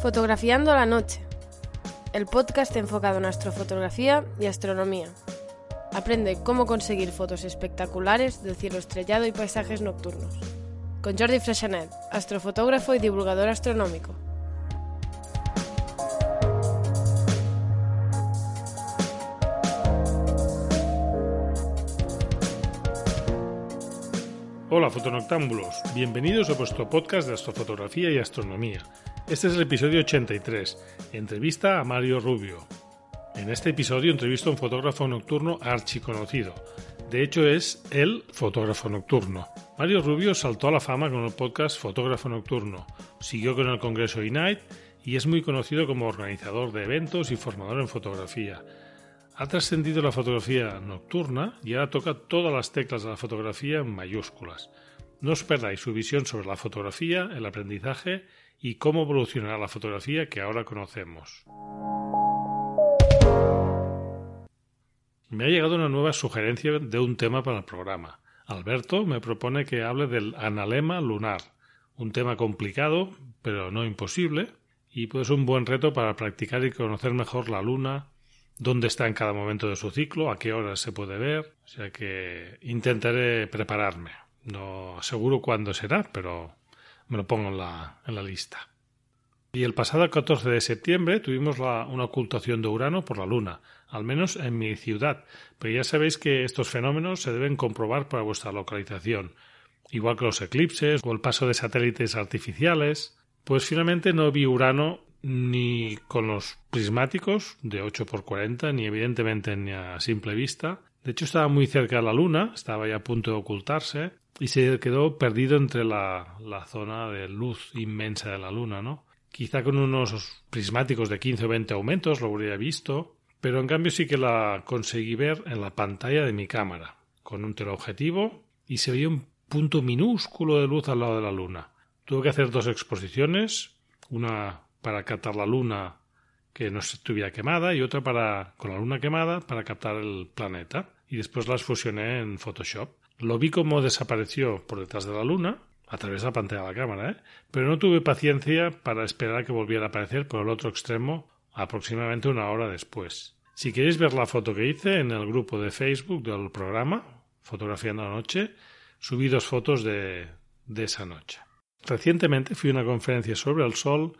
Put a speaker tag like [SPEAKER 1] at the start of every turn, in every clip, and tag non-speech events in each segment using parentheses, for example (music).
[SPEAKER 1] Fotografiando la noche, el podcast enfocado en astrofotografía y astronomía. Aprende cómo conseguir fotos espectaculares del cielo estrellado y paisajes nocturnos. Con Jordi Freshanet, astrofotógrafo y divulgador astronómico.
[SPEAKER 2] Hola fotonoctámbulos, bienvenidos a vuestro podcast de astrofotografía y astronomía. Este es el episodio 83, entrevista a Mario Rubio. En este episodio entrevisto a un fotógrafo nocturno archiconocido. De hecho es el fotógrafo nocturno. Mario Rubio saltó a la fama con el podcast Fotógrafo Nocturno, siguió con el Congreso Ignite y es muy conocido como organizador de eventos y formador en fotografía. Ha trascendido la fotografía nocturna y ahora toca todas las teclas de la fotografía en mayúsculas. No os perdáis su visión sobre la fotografía, el aprendizaje y cómo evolucionará la fotografía que ahora conocemos. Me ha llegado una nueva sugerencia de un tema para el programa. Alberto me propone que hable del analema lunar, un tema complicado, pero no imposible, y pues un buen reto para practicar y conocer mejor la luna, dónde está en cada momento de su ciclo, a qué horas se puede ver. O sea que intentaré prepararme. No aseguro cuándo será, pero me lo pongo en la, en la lista. Y el pasado 14 de septiembre tuvimos una ocultación de Urano por la Luna, al menos en mi ciudad, pero ya sabéis que estos fenómenos se deben comprobar para vuestra localización, igual que los eclipses o el paso de satélites artificiales. Pues finalmente no vi Urano ni con los prismáticos de 8x40, ni evidentemente ni a simple vista. De hecho, estaba muy cerca de la Luna, estaba ya a punto de ocultarse, y se quedó perdido entre la, la zona de luz inmensa de la Luna, ¿no? Quizá con unos prismáticos de 15 o 20 aumentos lo habría visto, pero en cambio sí que la conseguí ver en la pantalla de mi cámara, con un teleobjetivo, y se veía un punto minúsculo de luz al lado de la Luna. Tuve que hacer dos exposiciones, una para captar la luna que no estuviera quemada y otra para con la luna quemada para captar el planeta y después las fusioné en Photoshop. Lo vi como desapareció por detrás de la luna a través de la pantalla de la cámara, ¿eh? pero no tuve paciencia para esperar a que volviera a aparecer por el otro extremo aproximadamente una hora después. Si queréis ver la foto que hice en el grupo de Facebook del programa, Fotografiando la Noche, subí dos fotos de, de esa noche. Recientemente fui a una conferencia sobre el Sol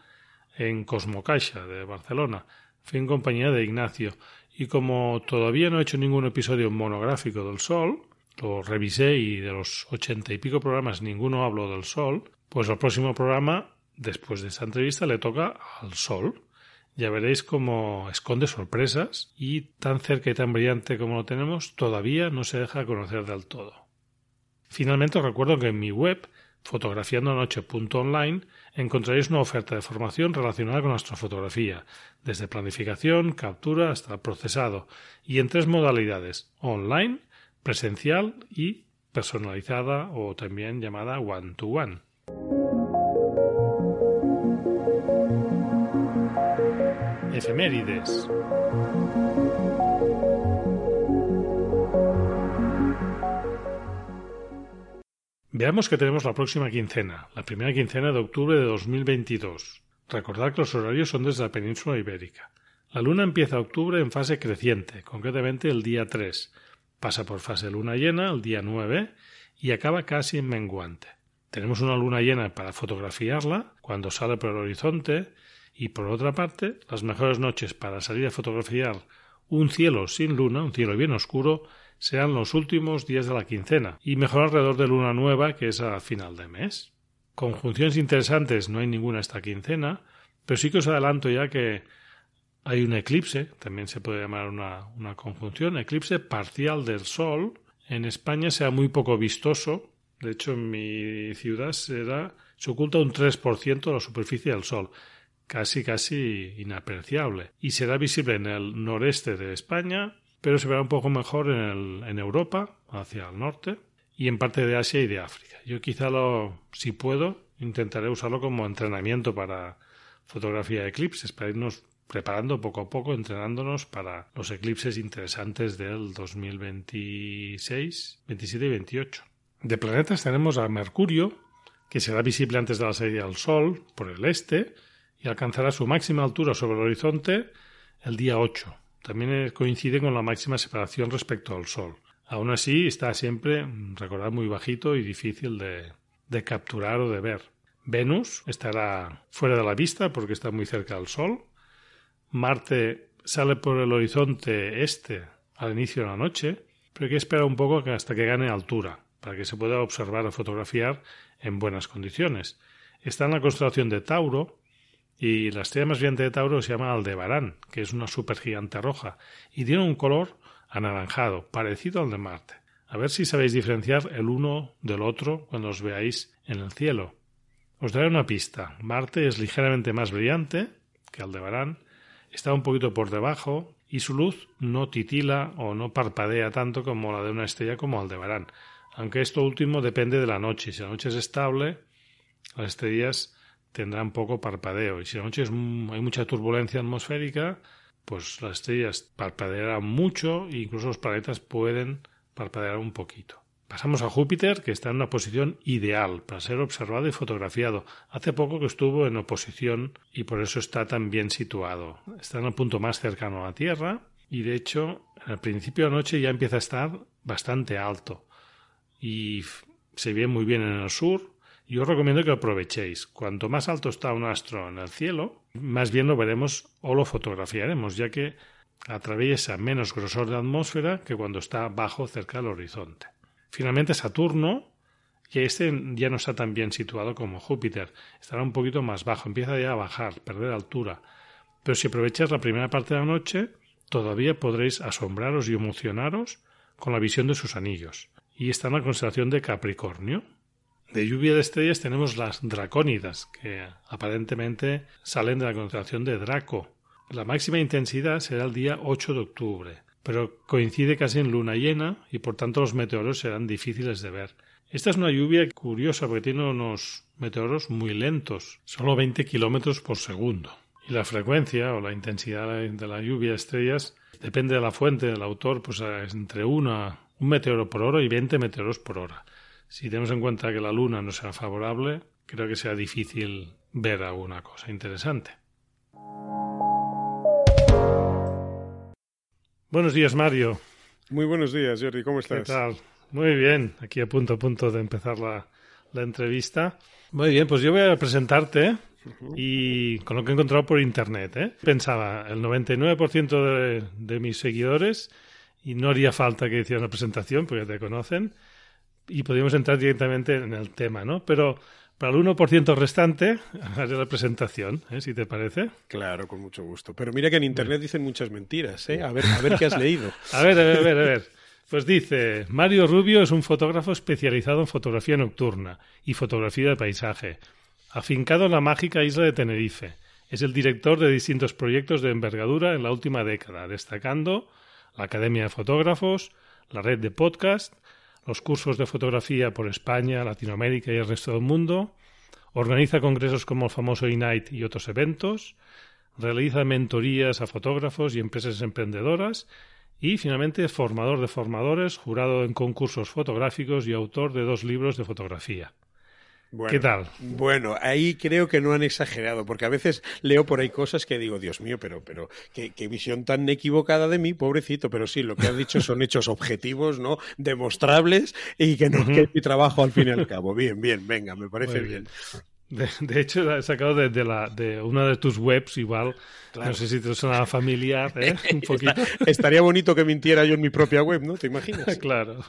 [SPEAKER 2] en Cosmocaixa de Barcelona. Fui en compañía de Ignacio y como todavía no he hecho ningún episodio monográfico del Sol, lo revisé y de los ochenta y pico programas ninguno habló del Sol, pues el próximo programa, después de esta entrevista, le toca al Sol. Ya veréis cómo esconde sorpresas y tan cerca y tan brillante como lo tenemos, todavía no se deja conocer del todo. Finalmente os recuerdo que en mi web fotografiandonoche.online encontraréis una oferta de formación relacionada con astrofotografía, desde planificación, captura hasta procesado, y en tres modalidades, online, presencial y personalizada o también llamada one-to-one. Efemérides. Veamos que tenemos la próxima quincena, la primera quincena de octubre de 2022. Recordad que los horarios son desde la península ibérica. La luna empieza octubre en fase creciente, concretamente el día 3. Pasa por fase luna llena el día 9 y acaba casi en menguante. Tenemos una luna llena para fotografiarla cuando sale por el horizonte y por otra parte las mejores noches para salir a fotografiar un cielo sin luna, un cielo bien oscuro, sean los últimos días de la quincena y mejor alrededor de luna nueva que es a final de mes. Conjunciones interesantes no hay ninguna esta quincena, pero sí que os adelanto ya que hay un eclipse, también se puede llamar una, conjunción, eclipse parcial del Sol. En España sea muy poco vistoso. De hecho, en mi ciudad será, se oculta un 3% de la superficie del Sol casi casi inapreciable y será visible en el noreste de España, pero se verá un poco mejor en, el, en Europa, hacia el norte, y en parte de Asia y de África. Yo quizá lo, si puedo, intentaré usarlo como entrenamiento para fotografía de eclipses, para irnos preparando poco a poco, entrenándonos para los eclipses interesantes del 2026, 27 y 28. De planetas tenemos a Mercurio, que será visible antes de la salida del Sol por el este y alcanzará su máxima altura sobre el horizonte el día 8. También coincide con la máxima separación respecto al Sol. Aún así, está siempre, recordad, muy bajito y difícil de, de capturar o de ver. Venus estará fuera de la vista porque está muy cerca del Sol. Marte sale por el horizonte este al inicio de la noche, pero hay que esperar un poco hasta que gane altura, para que se pueda observar o fotografiar en buenas condiciones. Está en la constelación de Tauro y la estrella más brillante de Tauro se llama Aldebarán, que es una supergigante roja, y tiene un color anaranjado, parecido al de Marte. A ver si sabéis diferenciar el uno del otro cuando os veáis en el cielo. Os daré una pista. Marte es ligeramente más brillante que Aldebarán, está un poquito por debajo y su luz no titila o no parpadea tanto como la de una estrella como Aldebarán. Aunque esto último depende de la noche. Si la noche es estable, las estrellas tendrán poco parpadeo. Y si la noche hay mucha turbulencia atmosférica, pues las estrellas parpadearán mucho e incluso los planetas pueden parpadear un poquito. Pasamos a Júpiter, que está en una posición ideal para ser observado y fotografiado. Hace poco que estuvo en oposición y por eso está tan bien situado. Está en el punto más cercano a la Tierra y de hecho al principio de la noche ya empieza a estar bastante alto y se ve muy bien en el sur. Yo os recomiendo que aprovechéis. Cuanto más alto está un astro en el cielo, más bien lo veremos o lo fotografiaremos, ya que atraviesa menos grosor de atmósfera que cuando está bajo cerca del horizonte. Finalmente Saturno, que este ya no está tan bien situado como Júpiter, estará un poquito más bajo, empieza ya a bajar, perder altura. Pero si aprovecháis la primera parte de la noche, todavía podréis asombraros y emocionaros con la visión de sus anillos. Y está en la constelación de Capricornio. De lluvia de estrellas tenemos las dracónidas, que aparentemente salen de la constelación de Draco. La máxima intensidad será el día 8 de octubre pero coincide casi en luna llena y por tanto los meteoros serán difíciles de ver. Esta es una lluvia curiosa porque tiene unos meteoros muy lentos, solo 20 kilómetros por segundo. Y la frecuencia o la intensidad de la lluvia de estrellas depende de la fuente del autor, pues es entre una, un meteoro por hora y 20 meteoros por hora. Si tenemos en cuenta que la luna no sea favorable, creo que sea difícil ver alguna cosa interesante. Buenos días, Mario.
[SPEAKER 3] Muy buenos días, Jordi. ¿Cómo estás?
[SPEAKER 2] ¿Qué tal? Muy bien. Aquí a punto a punto de empezar la, entrevista. Muy bien, pues yo voy a presentarte y con lo que he encontrado por internet. ¿eh? Pensaba, el 99% de, de mis seguidores, y no haría falta que hiciera una presentación porque te conocen, y podríamos entrar directamente en el tema, ¿no? Pero para el 1% restante, (laughs) haré la presentación, ¿eh? si te parece.
[SPEAKER 3] Claro, con mucho gusto. Pero mira que en Internet dicen muchas mentiras, ¿eh? A ver, a ver qué has (laughs) leído.
[SPEAKER 2] a ver, a ver, a ver, a ver. Pues dice, Mario Rubio es un fotógrafo especializado en fotografía nocturna y fotografía de paisaje, afincado en la mágica isla de Tenerife. Es el director de distintos proyectos de envergadura en la última década, destacando la Academia de Fotógrafos, la red de podcast, los cursos de fotografía por España, Latinoamérica y el resto del mundo, organiza congresos como el famoso Ignite y otros eventos, realiza mentorías a fotógrafos y empresas emprendedoras y finalmente es formador de formadores, jurado en concursos fotográficos y autor de dos libros de fotografía. ¿Qué tal?
[SPEAKER 3] Bueno, ahí creo que no han exagerado, porque a veces leo por ahí cosas que digo, Dios mío, pero, pero qué, visión tan equivocada de mí, pobrecito. Pero sí, lo que han dicho son hechos objetivos, ¿no? Demostrables y que no es mi trabajo al fin y al cabo. Bien, bien, venga, me parece bien.
[SPEAKER 2] De, hecho, he sacado de, la, de una de tus webs, igual. No sé si te suena familiar, ¿eh? (laughs) Un poquito.
[SPEAKER 3] Estaría bonito que mintiera yo en mi propia web, ¿no? ¿Te imaginas? (laughs)
[SPEAKER 2] claro.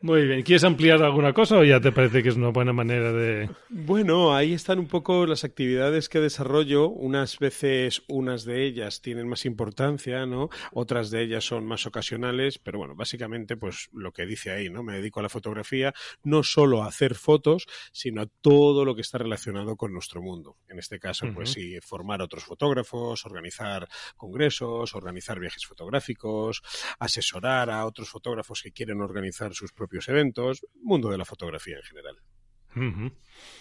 [SPEAKER 2] Muy bien. ¿Quieres ampliar alguna cosa o ya te parece que es una buena manera de...?
[SPEAKER 3] Bueno, ahí están un poco las actividades que desarrollo. Unas veces, unas de ellas tienen más importancia, ¿no? Otras de ellas son más ocasionales, pero bueno, básicamente, pues lo que dice ahí, ¿no? Me dedico a la fotografía, no solo a hacer fotos, sino a todo lo que está relacionado con nuestro mundo. En este caso, pues sí, formar a otros fotógrafos, organizar congresos, organizar viajes fotográficos, asesorar a otros fotógrafos que quieren organizar sus propios eventos, mundo de la fotografía en general.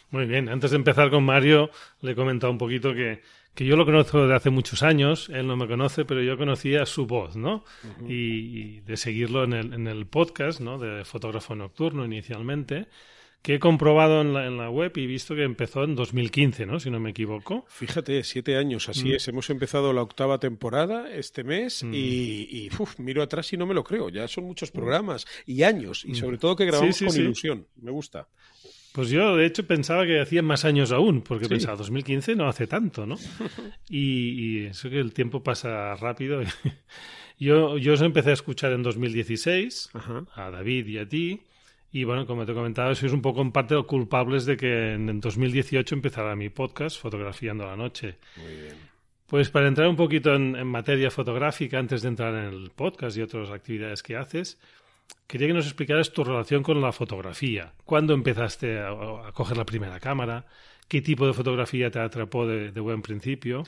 [SPEAKER 2] Muy bien, antes de empezar con Mario, le he comentado un poquito que, que yo lo conozco de hace muchos años, él no me conoce, pero yo conocía su voz, ¿no? y, de seguirlo en el, en el podcast, ¿no? De fotógrafo nocturno inicialmente que he comprobado en la, en la, web y visto que empezó en 2015, ¿no? Si no me equivoco.
[SPEAKER 3] Fíjate, siete años, así mm. es. Hemos empezado la octava temporada este mes mm. y, miro atrás y no me lo creo. Ya son muchos programas y años y mm. sobre todo que grabamos con ilusión. Me gusta.
[SPEAKER 2] Pues yo, de hecho, pensaba que hacían más años aún, porque pensaba, 2015 no hace tanto, ¿no? (laughs) y, y, eso que el tiempo pasa rápido. (laughs) yo, yo os empecé a escuchar en 2016, a David y a ti, y bueno, como te comentaba, sois un poco en parte culpables de que en 2018 empezara mi podcast, Fotografiando la Noche.
[SPEAKER 3] Muy bien.
[SPEAKER 2] Pues para entrar un poquito en, materia fotográfica, antes de entrar en el podcast y otras actividades que haces, quería que nos explicaras tu relación con la fotografía. ¿Cuándo empezaste a coger la primera cámara? ¿Qué tipo de fotografía te atrapó de, buen principio?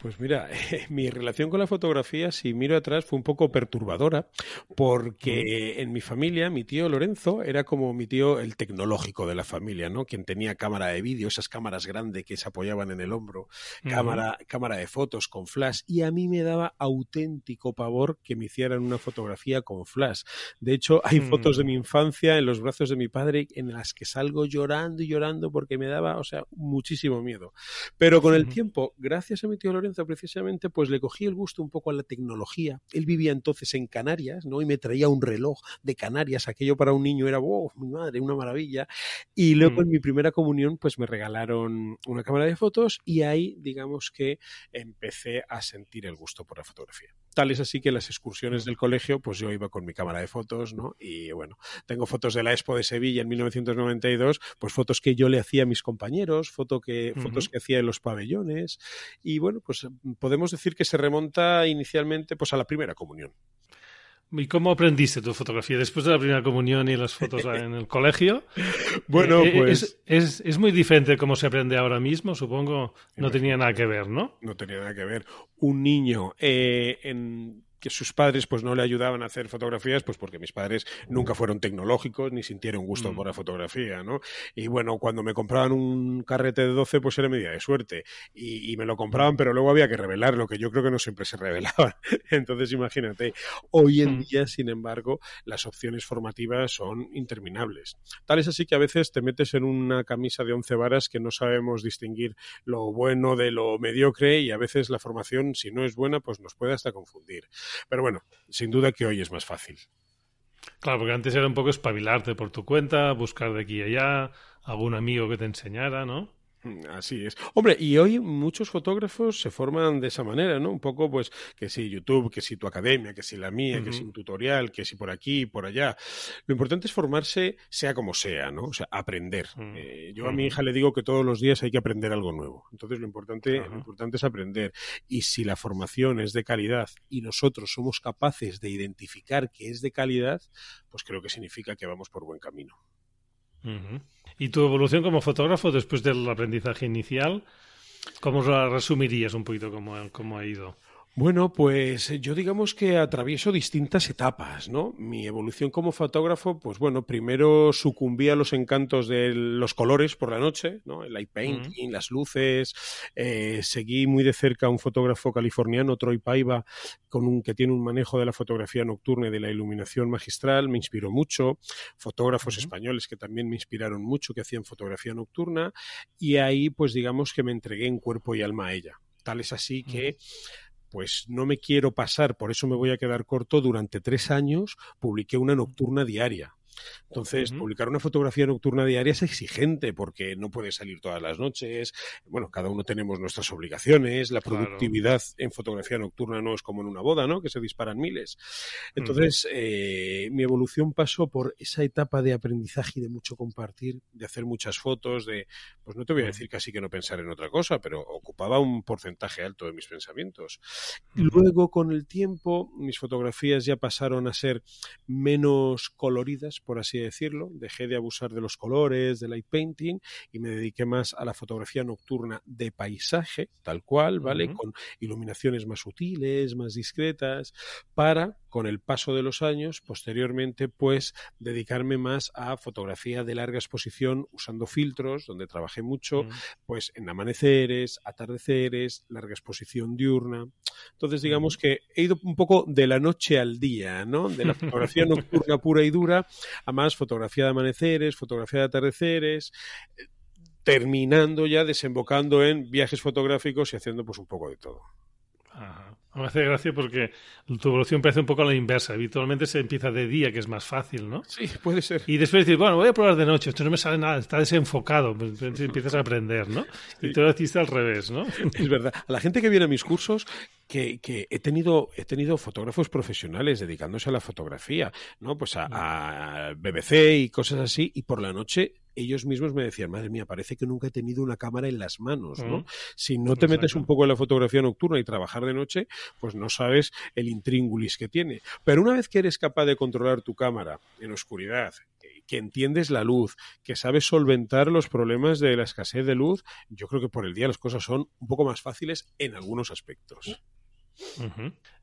[SPEAKER 3] Pues mira, (laughs) mi relación con la fotografía, si miro atrás, fue un poco perturbadora, porque en mi familia, mi tío Lorenzo era como mi tío el tecnológico de la familia, ¿no? Quien tenía cámara de vídeo, esas cámaras grandes que se apoyaban en el hombro, cámara, cámara de fotos con flash, y a mí me daba auténtico pavor que me hicieran una fotografía con flash. De hecho, hay fotos de mm. mi infancia en los brazos de mi padre en las que salgo llorando y llorando porque me daba, o sea, muchísimo miedo. Pero con el tiempo, gracias a mi tío Lorenzo precisamente, pues le cogí el gusto un poco a la tecnología. Él vivía entonces en Canarias, ¿no? Y me traía un reloj de Canarias. Aquello para un niño era, wow, mi madre, una maravilla. Y luego en mi primera comunión, pues me regalaron una cámara de fotos y ahí, digamos que empecé a sentir el gusto por la fotografía. Tal es así que las excursiones del colegio, pues yo iba con mi cámara de fotos, ¿no? Y bueno, tengo fotos de la Expo de Sevilla en 1992, pues fotos que yo le hacía a mis compañeros, foto que, fotos que hacía en los pabellones. Y bueno, pues podemos decir que se remonta inicialmente pues a la primera comunión.
[SPEAKER 2] ¿Y cómo aprendiste tu fotografía después de la primera comunión y las fotos en el colegio? (laughs)
[SPEAKER 3] bueno, eh, eh, pues...
[SPEAKER 2] Es, es, muy diferente de cómo se aprende ahora mismo, supongo. No tenía nada que ver, ¿no?
[SPEAKER 3] No tenía nada que ver. Un niño eh, en que sus padres pues no le ayudaban a hacer fotografías, pues porque mis padres nunca fueron tecnológicos ni sintieron gusto mm. por la fotografía, ¿no? Y bueno, cuando me compraban un carrete de 12, pues era medida de suerte. Y, me lo compraban, pero luego había que revelarlo, que yo creo que no siempre se (laughs) revelaba. Entonces, imagínate, hoy en mm. día, sin embargo, las opciones formativas son interminables. Tal es así que a veces te metes en una camisa de 11 varas que no sabemos distinguir lo bueno de lo mediocre y a veces la formación, si no es buena, pues nos puede hasta confundir. Pero bueno, sin duda que hoy es más fácil.
[SPEAKER 2] Claro, porque antes era un poco espabilarte por tu cuenta, buscar de aquí y allá, algún amigo que te enseñara, ¿no?
[SPEAKER 3] Así es. Hombre, y hoy muchos fotógrafos se forman de esa manera, ¿no? Un poco, pues, que si YouTube, que si tu academia, que si la mía, que si un tutorial, que si por aquí, por allá. Lo importante es formarse, sea como sea, ¿no? O sea, aprender. Mm. Eh, yo a mi hija le digo que todos los días hay que aprender algo nuevo. Entonces, lo importante, lo importante es aprender. Y si la formación es de calidad y nosotros somos capaces de identificar que es de calidad, pues creo que significa que vamos por buen camino.
[SPEAKER 2] ¿Y tu evolución como fotógrafo después del aprendizaje inicial? ¿Cómo la resumirías un poquito cómo, cómo ha ido?
[SPEAKER 3] Bueno, pues eh, yo digamos que atravieso distintas etapas, ¿no? Mi evolución como fotógrafo, pues bueno, primero sucumbí a los encantos de los colores por la noche, ¿no? El light painting, las luces. Eh, seguí muy de cerca a un fotógrafo californiano, Troy Paiva, con un, que tiene un manejo de la fotografía nocturna y de la iluminación magistral. Me inspiró mucho. Fotógrafos españoles que también me inspiraron mucho, que hacían fotografía nocturna. Y ahí, pues digamos que me entregué en cuerpo y alma a ella. Tal es así que pues no me quiero pasar, por eso me voy a quedar corto, durante tres años publiqué una nocturna diaria. Entonces, publicar una fotografía nocturna diaria es exigente porque no puede salir todas las noches. Bueno, cada uno tenemos nuestras obligaciones. La productividad en fotografía nocturna no es como en una boda, ¿no? Que se disparan miles. Entonces, eh, mi evolución pasó por esa etapa de aprendizaje y de mucho compartir, de hacer muchas fotos, de, pues no te voy a decir casi que no pensar en otra cosa, pero ocupaba un porcentaje alto de mis pensamientos. Luego, con el tiempo, mis fotografías ya pasaron a ser menos coloridas, por así decirlo. Dejé de abusar de los colores, del light painting y me dediqué más a la fotografía nocturna de paisaje, tal cual, ¿vale? Con iluminaciones más sutiles, más discretas, para, con el paso de los años, posteriormente, pues dedicarme más a fotografía de larga exposición usando filtros, donde trabajé mucho, pues en amaneceres, atardeceres, larga exposición diurna. Entonces, digamos que he ido un poco de la noche al día, ¿no? De la fotografía nocturna pura y dura a más fotografía de amaneceres, fotografía de atardeceres, terminando ya desembocando en viajes fotográficos y haciendo pues un poco de todo.
[SPEAKER 2] Me hace gracia porque tu evolución parece un poco a la inversa. Habitualmente se empieza de día, que es más fácil, ¿no?
[SPEAKER 3] Sí, puede ser.
[SPEAKER 2] Y después dices, bueno, voy a probar de noche, esto no me sale nada, está desenfocado. Pues, empiezas a aprender, ¿no? Y tú lo hiciste al revés, ¿no?
[SPEAKER 3] Es verdad. A la gente que viene a mis cursos, que, que, he tenido he tenido fotógrafos profesionales dedicándose a la fotografía, ¿no? Pues a, a, BBC y cosas así, y por la noche ellos mismos me decían, madre mía, parece que nunca he tenido una cámara en las manos, ¿no? Si no te metes un poco en la fotografía nocturna y trabajar de noche, pues no sabes el intríngulis que tiene. Pero una vez que eres capaz de controlar tu cámara en oscuridad, eh, que entiendes la luz, que sabes solventar los problemas de la escasez de luz, yo creo que por el día las cosas son un poco más fáciles en algunos aspectos.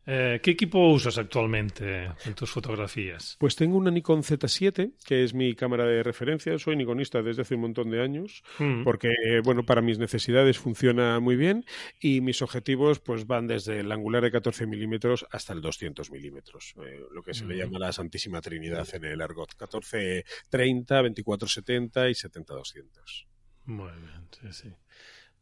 [SPEAKER 2] Eh, ¿Qué equipo usas actualmente en tus fotografías?
[SPEAKER 3] Pues tengo una Nikon Z7, que es mi cámara de referencia. Soy nikonista desde hace un montón de años, mm. porque bueno, para mis necesidades funciona muy bien y mis objetivos pues van desde el angular de 14 milímetros hasta el 200 milímetros, eh, lo que se le llama la Santísima Trinidad en el argot. 14, 30, 24, 70 y 70, 200.
[SPEAKER 2] Muy bien, sí, sí.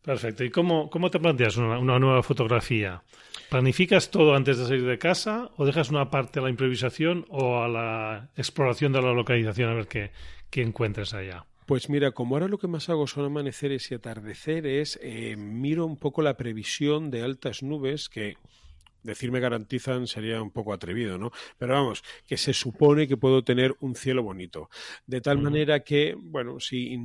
[SPEAKER 2] Perfecto. ¿Y cómo, cómo te planteas una, nueva fotografía? ¿Planificas todo antes de salir de casa o dejas una parte a la improvisación o a la exploración de la localización a ver qué, qué encuentres allá?
[SPEAKER 3] Pues mira, como ahora lo que más hago son amaneceres y atardeceres, eh, miro un poco la previsión de altas nubes que decirme garantizan sería un poco atrevido, ¿no? Pero vamos, que se supone que puedo tener un cielo bonito. De tal manera que, bueno, si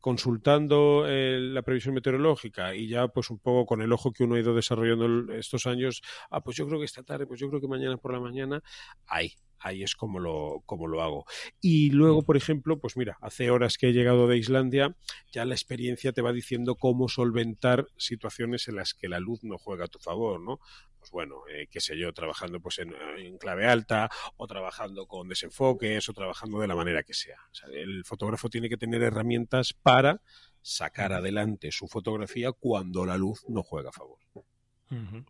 [SPEAKER 3] consultando eh, la previsión meteorológica y ya pues un poco con el ojo que uno ha ido desarrollando estos años, ah, pues yo creo que esta tarde, pues yo creo que mañana por la mañana, ahí, ahí es como lo, como lo hago. Y luego, por ejemplo, pues mira, hace horas que he llegado de Islandia, ya la experiencia te va diciendo cómo solventar situaciones en las que la luz no juega a tu favor, ¿no? pues bueno, eh, qué sé yo, trabajando pues en, clave alta o trabajando con desenfoques o trabajando de la manera que sea. el fotógrafo tiene que tener herramientas para sacar adelante su fotografía cuando la luz no juega a favor.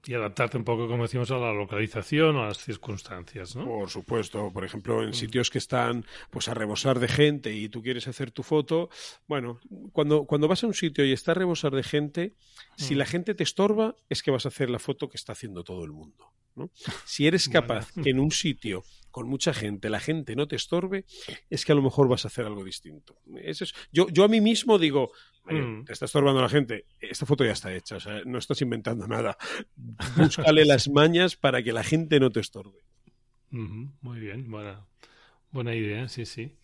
[SPEAKER 2] Y adaptarte un poco, como decimos, a la localización o a las circunstancias, ¿no?
[SPEAKER 3] Por supuesto. Por ejemplo, en mm. sitios que están pues a rebosar de gente y tú quieres hacer tu foto, bueno, cuando, cuando vas a un sitio y está a rebosar de gente, si la mm. gente te estorba, es que vas a hacer la foto que está haciendo todo el mundo. ¿no? Si eres (laughs) capaz que en un sitio con mucha gente, la gente no te estorbe, es que a lo mejor vas a hacer algo distinto. Eso es, yo, yo a mí mismo digo, mm. te está estorbando la gente, esta foto ya está hecha, o sea, no estás inventando nada. Búscale las (laughs) mañas para que la gente no te estorbe.
[SPEAKER 2] Muy bien, buena, buena idea, sí, sí.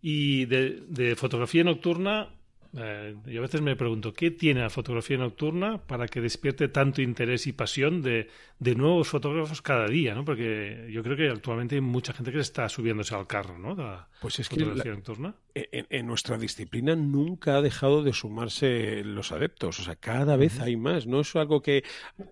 [SPEAKER 2] Y de, de fotografía nocturna, eh, yo a veces me pregunto, ¿qué tiene la fotografía nocturna para que despierte tanto interés y pasión de, de nuevos fotógrafos cada día? ¿no? Porque yo creo que actualmente hay mucha gente que está subiéndose al carro ¿no? la pues es fotografía que nocturna.
[SPEAKER 3] En, nuestra disciplina nunca ha dejado de sumarse los adeptos, o sea, cada vez hay más, no es algo que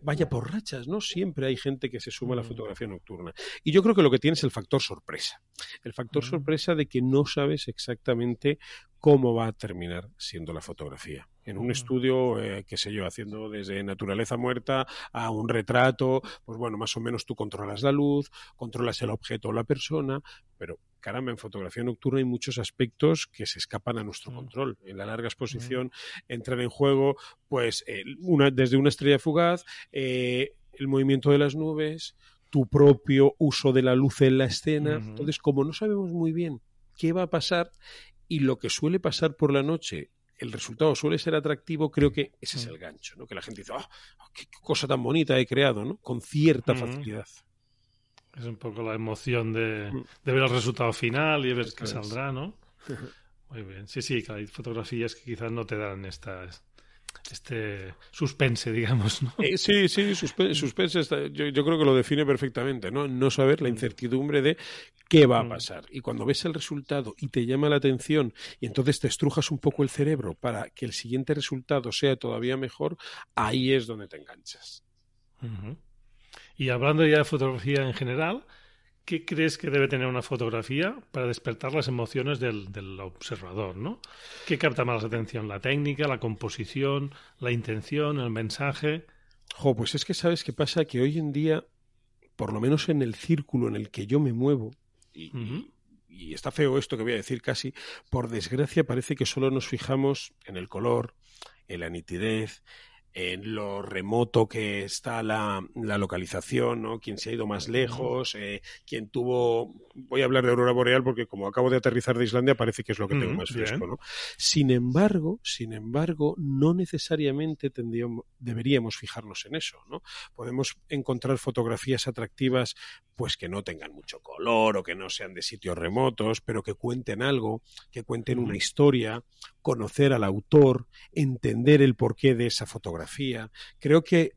[SPEAKER 3] vaya por rachas, ¿no? Siempre hay gente que se suma a la fotografía nocturna. Y yo creo que lo que tiene es el factor sorpresa. El factor sorpresa de que no sabes exactamente cómo va a terminar siendo la fotografía. En un estudio, eh, qué sé yo, haciendo desde naturaleza muerta a un retrato, pues bueno, más o menos tú controlas la luz, controlas el objeto o la persona, pero caramba, en fotografía nocturna hay muchos aspectos que se escapan a nuestro control. En la larga exposición entran en juego, pues, una, desde una estrella fugaz, eh, el movimiento de las nubes, tu propio uso de la luz en la escena. Entonces, como no sabemos muy bien qué va a pasar y lo que suele pasar por la noche el resultado suele ser atractivo, creo que ese es mm. el gancho, ¿no? Que la gente dice, ¡ah! qué cosa tan bonita he creado, ¿no? Con cierta facilidad.
[SPEAKER 2] Es un poco la emoción de, mm. ver el resultado final y ver qué saldrá, ¿no? (laughs) Muy bien. Sí, sí, hay fotografías que quizás no te dan estas este suspense, digamos. ¿no?
[SPEAKER 3] Eh, sí, sí, suspense, yo, creo que lo define perfectamente, ¿no? No saber la mm. incertidumbre de qué va a mm. pasar. Y cuando ves el resultado y te llama la atención y entonces te estrujas un poco el cerebro para que el siguiente resultado sea todavía mejor, ahí es donde te enganchas.
[SPEAKER 2] Y hablando ya de fotografía en general, ¿qué crees que debe tener una fotografía para despertar las emociones del, observador? ¿no? ¿Qué capta más la atención? ¿La técnica, la composición, la intención, el mensaje?
[SPEAKER 3] Jo, pues es que sabes qué pasa, que hoy en día, por lo menos en el círculo en el que yo me muevo, y, y está feo esto que voy a decir casi, por desgracia parece que solo nos fijamos en el color, en la nitidez, en lo remoto que está la, la localización, ¿no? Quién se ha ido más lejos, eh, quién tuvo... Voy a hablar de aurora boreal porque como acabo de aterrizar de Islandia parece que es lo que tengo más fresco, ¿no? Sin embargo, sin embargo, no necesariamente tendríamos, deberíamos fijarnos en eso, ¿no? Podemos encontrar fotografías atractivas pues que no tengan mucho color o que no sean de sitios remotos, pero que cuenten algo, que cuenten una historia, conocer al autor, entender el porqué de esa fotografía. Creo que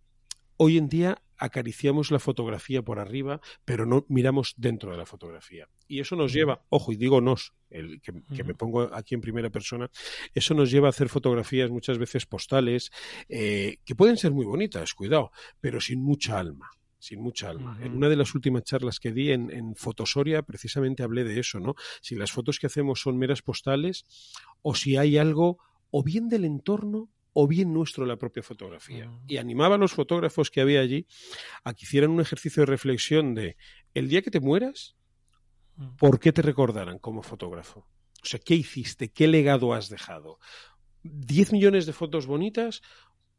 [SPEAKER 3] hoy en día acariciamos la fotografía por arriba, pero no miramos dentro de la fotografía. Y eso nos lleva, ojo, y digo nos, el que, me pongo aquí en primera persona, eso nos lleva a hacer fotografías muchas veces postales, eh, que pueden ser muy bonitas, cuidado, pero sin mucha alma sin mucha alma. En una de las últimas charlas que di en, en, Fotosoria, precisamente hablé de eso, ¿no? Si las fotos que hacemos son meras postales o si hay algo o bien del entorno o bien nuestro la propia fotografía. Y animaba a los fotógrafos que había allí a que hicieran un ejercicio de reflexión de el día que te mueras, ¿por qué te recordarán como fotógrafo? O sea, ¿qué hiciste? ¿Qué legado has dejado? ¿10 millones de fotos bonitas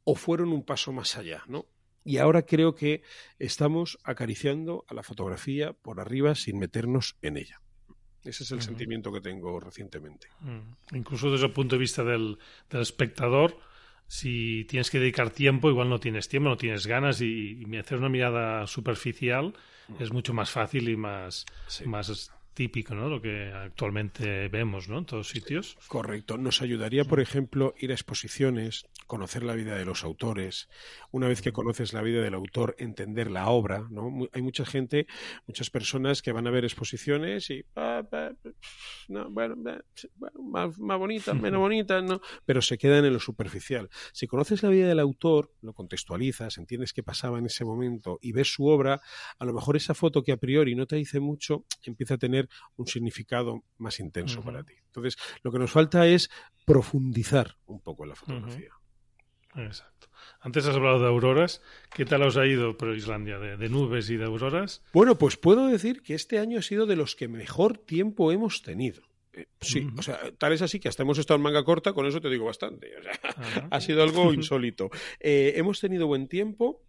[SPEAKER 3] o fueron un paso más allá? ¿no? Y ahora creo que estamos acariciando a la fotografía por arriba sin meternos en ella. Ese es el sentimiento que tengo recientemente.
[SPEAKER 2] Mm. Incluso desde el punto de vista del, espectador, si tienes que dedicar tiempo, igual no tienes tiempo, no tienes ganas y, hacer una mirada superficial mm. es mucho más fácil y más, más típico, ¿no? Lo que actualmente vemos, ¿no? En todos sitios.
[SPEAKER 3] Correcto. Nos ayudaría, por ejemplo, ir a exposiciones, conocer la vida de los autores. Una vez que conoces la vida del autor, entender la obra, ¿no? Hay mucha gente, muchas personas que van a ver exposiciones y no, bueno, más, más bonita, menos bonita, ¿no? Pero se quedan en lo superficial. Si conoces la vida del autor, lo contextualizas, entiendes qué pasaba en ese momento y ves su obra, a lo mejor esa foto que a priori no te dice mucho empieza a tener un significado más intenso para ti. Entonces, lo que nos falta es profundizar un poco en la fotografía.
[SPEAKER 2] Exacto. Antes has hablado de auroras. ¿Qué tal os ha ido por Islandia? ¿De, nubes y de auroras?
[SPEAKER 3] Bueno, pues puedo decir que este año ha sido de los que mejor tiempo hemos tenido. Eh, sí, o sea, tal es así que hasta hemos estado en manga corta, con eso te digo bastante. (laughs) ha sido algo (laughs) insólito. Eh, hemos tenido buen tiempo,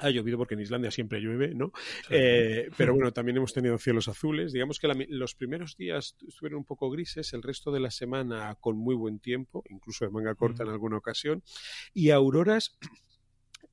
[SPEAKER 3] ha llovido porque en Islandia siempre llueve, ¿no? Eh, pero (laughs) bueno, también hemos tenido cielos azules. Digamos que los primeros días estuvieron un poco grises, el resto de la semana con muy buen tiempo, incluso de manga corta en alguna ocasión. Y auroras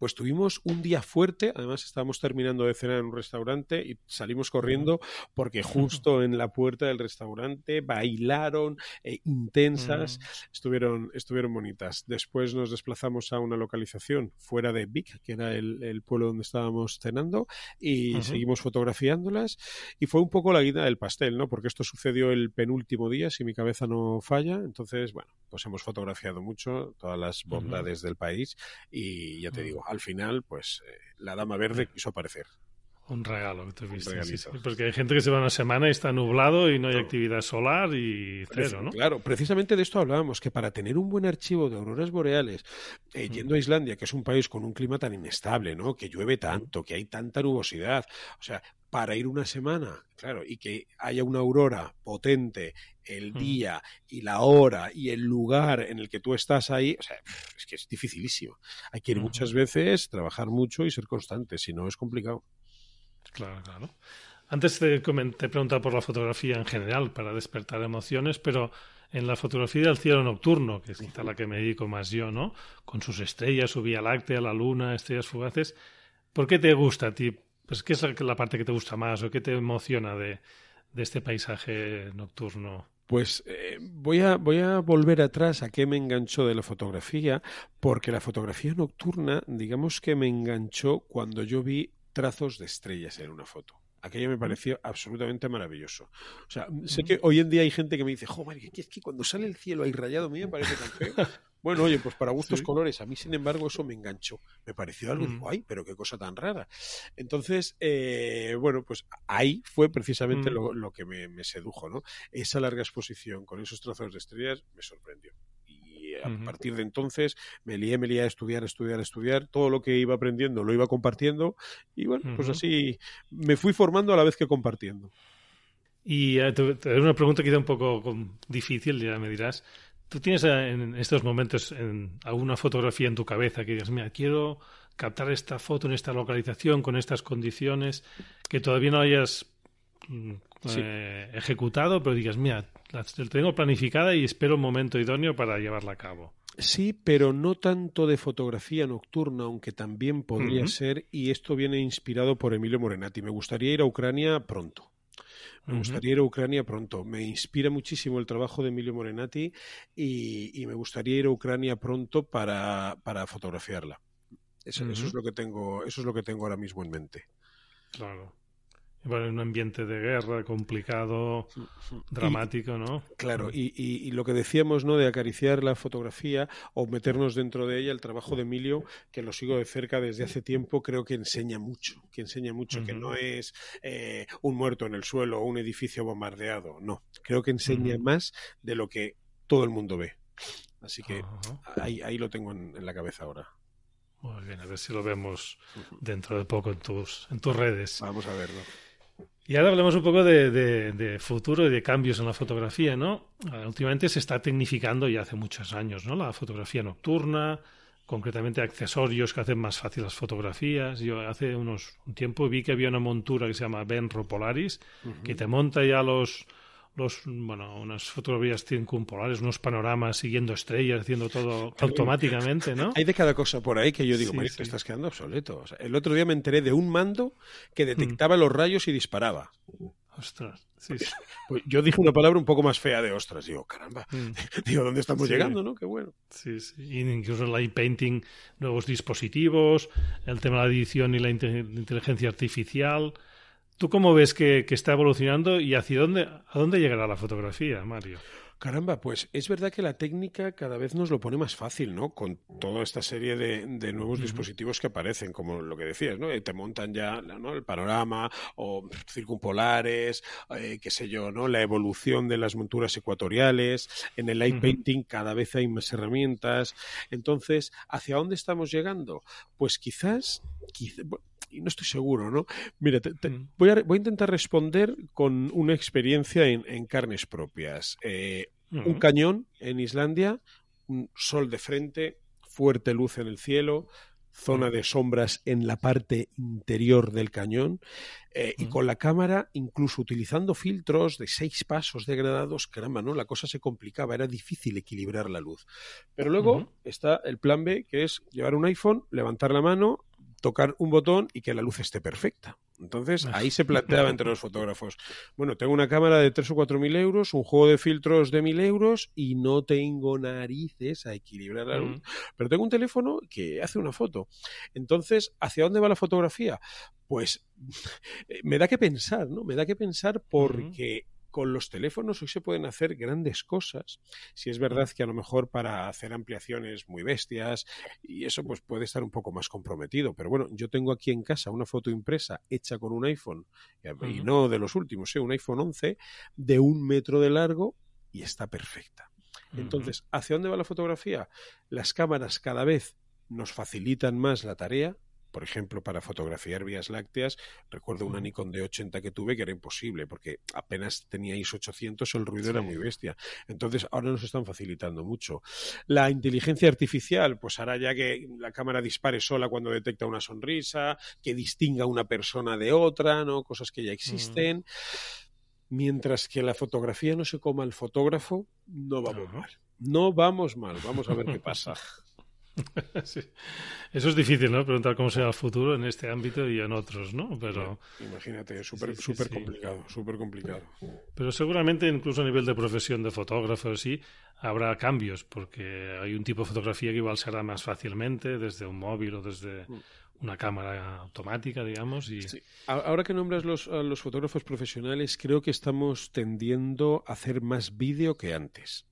[SPEAKER 3] pues tuvimos un día fuerte, además estábamos terminando de cenar en un restaurante y salimos corriendo porque justo en la puerta del restaurante bailaron eh, intensas, estuvieron, estuvieron bonitas. Después nos desplazamos a una localización fuera de Vic, que era el, pueblo donde estábamos cenando, y seguimos fotografiándolas. Y fue un poco la guida del pastel, ¿no? Porque esto sucedió el penúltimo día, si mi cabeza no falla, entonces, bueno, pues hemos fotografiado mucho todas las bondades del país y ya te digo, al final, pues eh, la Dama Verde quiso aparecer.
[SPEAKER 2] Un regalo que te viste. porque hay gente que se va una semana y está nublado y no hay actividad solar y cero, ¿no?
[SPEAKER 3] Claro, precisamente de esto hablábamos, que para tener un buen archivo de auroras boreales, eh, yendo a Islandia, que es un país con un clima tan inestable, ¿no? Que llueve tanto, que hay tanta nubosidad, o sea, para ir una semana, claro, y que haya una aurora potente el día y la hora y el lugar en el que tú estás ahí, o sea, es que es dificilísimo. Hay que ir muchas veces, trabajar mucho y ser constante, si no es complicado.
[SPEAKER 2] Claro, claro. Antes te, he preguntado por la fotografía en general para despertar emociones, pero en la fotografía del cielo nocturno, que es la que me dedico más yo, ¿no? Con sus estrellas, su Vía Láctea, la luna, estrellas fugaces. ¿Por qué te gusta a ti? Pues, ¿Qué es la parte que te gusta más o qué te emociona de, de este paisaje nocturno?
[SPEAKER 3] Pues eh, voy, a, voy a volver atrás a qué me enganchó de la fotografía, porque la fotografía nocturna, digamos que me enganchó cuando yo vi trazos de estrellas en una foto. Aquello me pareció absolutamente maravilloso. O sea, sé que hoy en día hay gente que me dice, jo, es que cuando sale el cielo ahí rayado, a mí me parece tan feo. (laughs) Bueno, oye, pues para gustos colores. A mí, sin embargo, eso me enganchó. Me pareció algo, mm. ay, pero qué cosa tan rara. Entonces, eh, bueno, pues ahí fue precisamente mm. lo, que me, sedujo, ¿no? Esa larga exposición con esos trazos de estrellas me sorprendió. A partir de entonces me lié, me lié a estudiar, estudiar, estudiar. Todo lo que iba aprendiendo lo iba compartiendo. Y bueno, pues así me fui formando a la vez que compartiendo.
[SPEAKER 2] Y eh, te, te, una pregunta quizá un poco difícil, ya me dirás. ¿Tú tienes eh, en estos momentos en alguna fotografía en tu cabeza que digas, mira, quiero captar esta foto en esta localización, con estas condiciones, que todavía no hayas mm, eh, ejecutado, pero digas, mira, la tengo planificada y espero un momento idóneo para llevarla a cabo?
[SPEAKER 3] Sí, pero no tanto de fotografía nocturna, aunque también podría ser, y esto viene inspirado por Emilio Morenati. Me gustaría ir a Ucrania pronto. Me gustaría ir a Ucrania pronto. Me inspira muchísimo el trabajo de Emilio Morenati y, me gustaría ir a Ucrania pronto para, para fotografiarla. Eso, eso, es lo que tengo, eso es lo que tengo ahora mismo en mente.
[SPEAKER 2] Claro. Bueno, en un ambiente de guerra complicado, dramático, ¿no?
[SPEAKER 3] Claro, y, y, lo que decíamos, ¿no? De acariciar la fotografía o meternos dentro de ella, el trabajo de Emilio, que lo sigo de cerca desde hace tiempo, creo que enseña mucho, que enseña mucho, que no es eh, un muerto en el suelo o un edificio bombardeado, no, creo que enseña más de lo que todo el mundo ve. Así que ahí, ahí lo tengo en la cabeza ahora.
[SPEAKER 2] Muy bien, a ver si lo vemos dentro de poco en tus, en tus redes.
[SPEAKER 3] Vamos a verlo.
[SPEAKER 2] Y ahora hablemos un poco de, futuro y de cambios en la fotografía, ¿no? Últimamente se está tecnificando ya hace muchos años, ¿no? La fotografía nocturna, concretamente accesorios que hacen más fácil las fotografías. Yo hace unos un tiempo vi que había una montura que se llama Benro Polaris, que te monta ya los, los, bueno, unas fotografías circumpolares, unos panoramas siguiendo estrellas, haciendo todo (laughs) automáticamente, ¿no? (laughs)
[SPEAKER 3] Hay de cada cosa por ahí que yo digo, sí, te estás quedando obsoleto. el otro día me enteré de un mando que detectaba los rayos y disparaba.
[SPEAKER 2] Ostras, sí, (laughs)
[SPEAKER 3] Pues yo dije una palabra un poco más fea de ostras. Digo, caramba, mm. digo, ¿dónde estamos llegando, no? Qué bueno.
[SPEAKER 2] Sí, sí. incluso el light painting, nuevos dispositivos, el tema de la edición y la inteligencia artificial. ¿Tú cómo ves que, está evolucionando y hacia dónde, a dónde llegará la fotografía, Mario?
[SPEAKER 3] Caramba, pues es verdad que la técnica cada vez nos lo pone más fácil, ¿no? Con toda esta serie de, nuevos dispositivos que aparecen, como lo que decías, ¿no? Te montan ya ¿no? el panorama o circumpolares, eh, qué sé yo, ¿no? La evolución de las monturas ecuatoriales. En el light painting cada vez hay más herramientas. Entonces, ¿hacia dónde estamos llegando? Pues quizás, quizás y no estoy seguro, ¿no? Mira, mm. voy, a, voy, a, intentar responder con una experiencia en, carnes propias. Eh, un cañón en Islandia, un sol de frente, fuerte luz en el cielo, zona de sombras en la parte interior del cañón eh, y con la cámara, incluso utilizando filtros de seis pasos degradados, caramba, ¿no? La cosa se complicaba, era difícil equilibrar la luz. Pero luego está el plan B, que es llevar un iPhone, levantar la mano tocar un botón y que la luz esté perfecta. Entonces ahí se planteaba entre los fotógrafos, bueno, tengo una cámara de 3 o 4 mil euros, un juego de filtros de mil euros y no tengo narices a equilibrar la luz, pero tengo un teléfono que hace una foto. Entonces, ¿hacia dónde va la fotografía? Pues (laughs) me da que pensar, ¿no? Me da que pensar porque con los teléfonos hoy se pueden hacer grandes cosas. Si es verdad que a lo mejor para hacer ampliaciones muy bestias y eso pues puede estar un poco más comprometido. Pero bueno, yo tengo aquí en casa una foto impresa hecha con un iPhone y no de los últimos, ¿eh? un iPhone 11 de un metro de largo y está perfecta. Entonces, ¿hacia dónde va la fotografía? Las cámaras cada vez nos facilitan más la tarea, por ejemplo, para fotografiar vías lácteas, recuerdo una Nikon D80 que tuve que era imposible, porque apenas teníais 800, el ruido era muy bestia. Entonces, ahora nos están facilitando mucho. La inteligencia artificial, pues hará ya que la cámara dispare sola cuando detecta una sonrisa, que distinga una persona de otra, ¿no? Cosas que ya existen. Mientras que la fotografía no se coma el fotógrafo, no vamos mal. No vamos mal. Vamos a ver qué pasa. (laughs) (laughs)
[SPEAKER 2] Eso es difícil, ¿no? Preguntar cómo será el futuro en este ámbito y en otros, ¿no? Pero
[SPEAKER 3] imagínate, súper súper complicado, súper complicado.
[SPEAKER 2] Pero seguramente incluso a nivel de profesión de fotógrafo sí habrá cambios porque hay un tipo de fotografía que igual se hará más fácilmente desde un móvil o desde mm. una cámara automática, digamos. Y...
[SPEAKER 3] Ahora que nombras los, a los fotógrafos profesionales, creo que estamos tendiendo a hacer más vídeo que antes.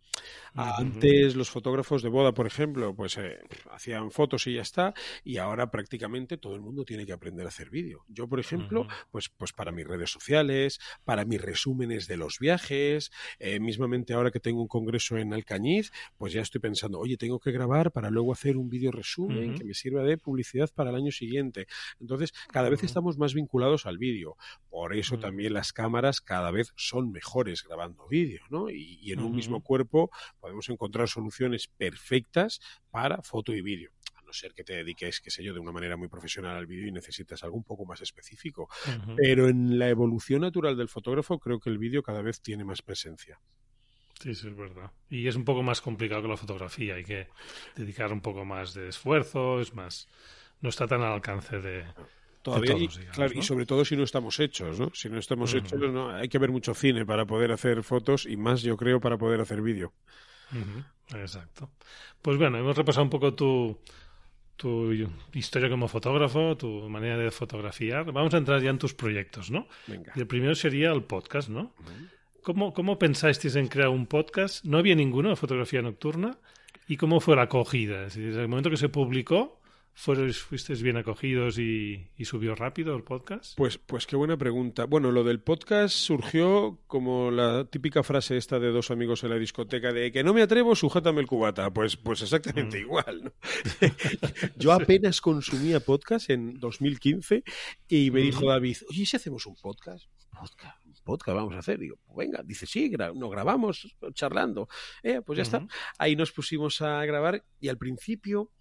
[SPEAKER 3] Antes los fotógrafos de boda, por ejemplo, pues eh, hacían fotos y ya está, y ahora prácticamente todo el mundo tiene que aprender a hacer vídeo. Yo, por ejemplo, pues, pues para mis redes sociales, para mis resúmenes de los viajes, eh, mismamente ahora que tengo un congreso en Alcañiz, pues ya estoy pensando, oye, tengo que grabar para luego hacer un vídeo resumen que me sirva de publicidad para el año siguiente. Entonces, cada vez estamos más vinculados al vídeo. Por eso también las cámaras cada vez son mejores grabando vídeo, ¿no? y en un mismo cuerpo podemos encontrar soluciones perfectas para foto y vídeo a no ser que te dediques, qué sé yo, de una manera muy profesional al vídeo y necesitas algo un poco más específico. Pero en la evolución natural del fotógrafo creo que el vídeo cada vez tiene más presencia.
[SPEAKER 2] Sí, sí, es verdad. Y es un poco más complicado que la fotografía. Hay que dedicar un poco más de esfuerzo, es más, no está tan al alcance de,
[SPEAKER 3] Todavía, y, claro, y sobre todo si no estamos hechos, ¿no? Si no estamos hechos, no, hay que ver mucho cine para poder hacer fotos y más, yo creo, para poder hacer vídeo.
[SPEAKER 2] Exacto. Pues bueno, hemos repasado un poco tu, tu historia como fotógrafo, tu manera de fotografiar. Vamos a entrar ya en tus proyectos, ¿no?
[SPEAKER 3] Venga.
[SPEAKER 2] Y el primero sería el podcast, ¿no? ¿Cómo, ¿Cómo pensasteis en crear un podcast? No había ninguno de fotografía nocturna. ¿Y cómo fue la acogida? Es decir, desde el momento que se publicó, ¿Fuisteis bien acogidos y, subió rápido el podcast?
[SPEAKER 3] Pues, pues qué buena pregunta. Bueno, lo del podcast surgió como la típica frase esta de dos amigos en la discoteca de que no me atrevo, sujétame el cubata. Pues, pues exactamente mm. igual. (laughs) Yo apenas consumía podcast en 2015 y me dijo. David, oye, si hacemos un podcast? Podcast podcast vamos a hacer. Digo, pues venga, dice, sí, nos grabamos charlando. Eh, pues ya está. Ahí nos pusimos a grabar y al principio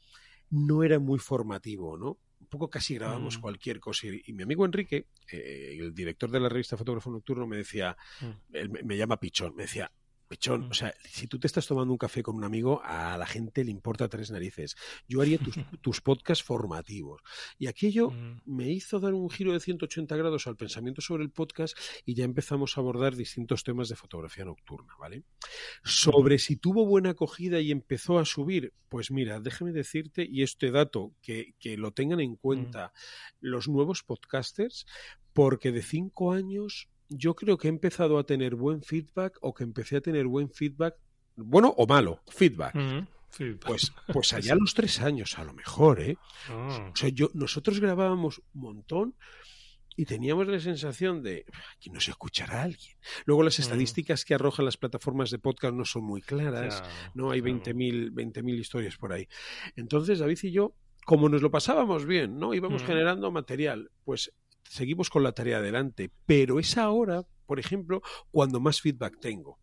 [SPEAKER 3] no era muy formativo, ¿no? Un poco casi grabamos mm. cualquier cosa. Y, mi amigo Enrique, eh, el director de la revista Fotógrafo Nocturno, me decía, mm. él me, llama Pichón, me decía, Pechón, o sea, si tú te estás tomando un café con un amigo, a la gente le importa tres narices. Yo haría tus, (laughs) tus podcasts formativos. Y aquello mm. me hizo dar un giro de 180 grados al pensamiento sobre el podcast y ya empezamos a abordar distintos temas de fotografía nocturna, ¿vale? Sobre si tuvo buena acogida y empezó a subir, pues mira, déjame decirte, y este dato, que, que lo tengan en mm. cuenta los nuevos podcasters, porque de cinco años yo creo que he empezado a tener buen feedback o que empecé a tener buen feedback, bueno o malo, feedback. Pues, (laughs) pues allá a los tres años, a lo mejor, ¿eh? Ah. O sea, yo, nosotros grabábamos un montón y teníamos la sensación de que no se escuchará a alguien. Luego las estadísticas que arrojan las plataformas de podcast no son muy claras, no hay 20.000 mil historias por ahí. Entonces David y yo, como nos lo pasábamos bien, ¿no? Íbamos generando material, pues seguimos con la tarea adelante, pero es ahora, por ejemplo, cuando más feedback tengo.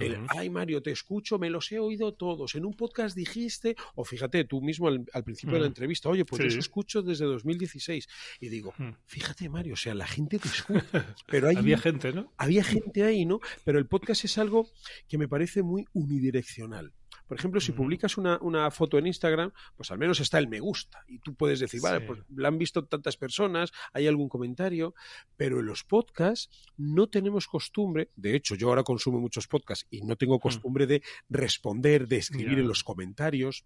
[SPEAKER 3] El, ay Mario, te escucho, me los he oído todos. En un podcast dijiste, o fíjate, tú mismo al, principio de la entrevista, oye, pues los escucho desde 2016. Y digo, fíjate Mario, o sea, la gente te escucha. (laughs) Pero hay,
[SPEAKER 2] había gente, ¿no?
[SPEAKER 3] Había gente ahí, ¿no? Pero el podcast es algo que me parece muy unidireccional. Por ejemplo, si publicas una, una, foto en Instagram, pues al menos está el me gusta. Y tú puedes decir, vale, pues la han visto tantas personas, hay algún comentario, pero en los podcasts no tenemos costumbre, de hecho yo ahora consumo muchos podcasts y no tengo mm. costumbre de responder, de escribir en los comentarios.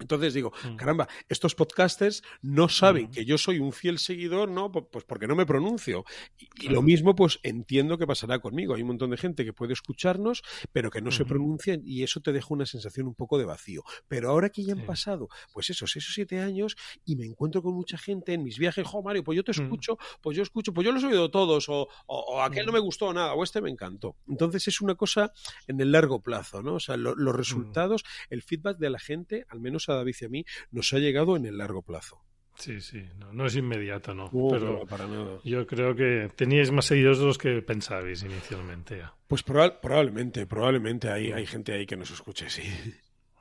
[SPEAKER 3] Entonces digo, mm. caramba, estos podcasters no saben mm. que yo soy un fiel seguidor, ¿no? Pues porque no me pronuncio. Y, lo mismo, pues entiendo que pasará conmigo. Hay un montón de gente que puede escucharnos, pero que no se pronuncia y eso te deja una sensación un poco de vacío. Pero ahora que ya han pasado, pues esos, esos siete años y me encuentro con mucha gente en mis viajes, jo, Mario, pues yo te mm. escucho, pues yo escucho, pues yo los he oído todos, o, o, aquel no me gustó nada, o este me encantó. Entonces es una cosa en el largo plazo, ¿no? O sea, los resultados, el feedback de la gente, al menos a David y a mí, nos ha llegado en el largo plazo.
[SPEAKER 2] Sí, sí, no, no es inmediato, no. Pero
[SPEAKER 3] no, para nada.
[SPEAKER 2] yo creo que teníais más seguidores de los que pensabais inicialmente ya.
[SPEAKER 3] Pues proba- probablemente, probablemente hay, hay gente ahí que nos escuche, sí.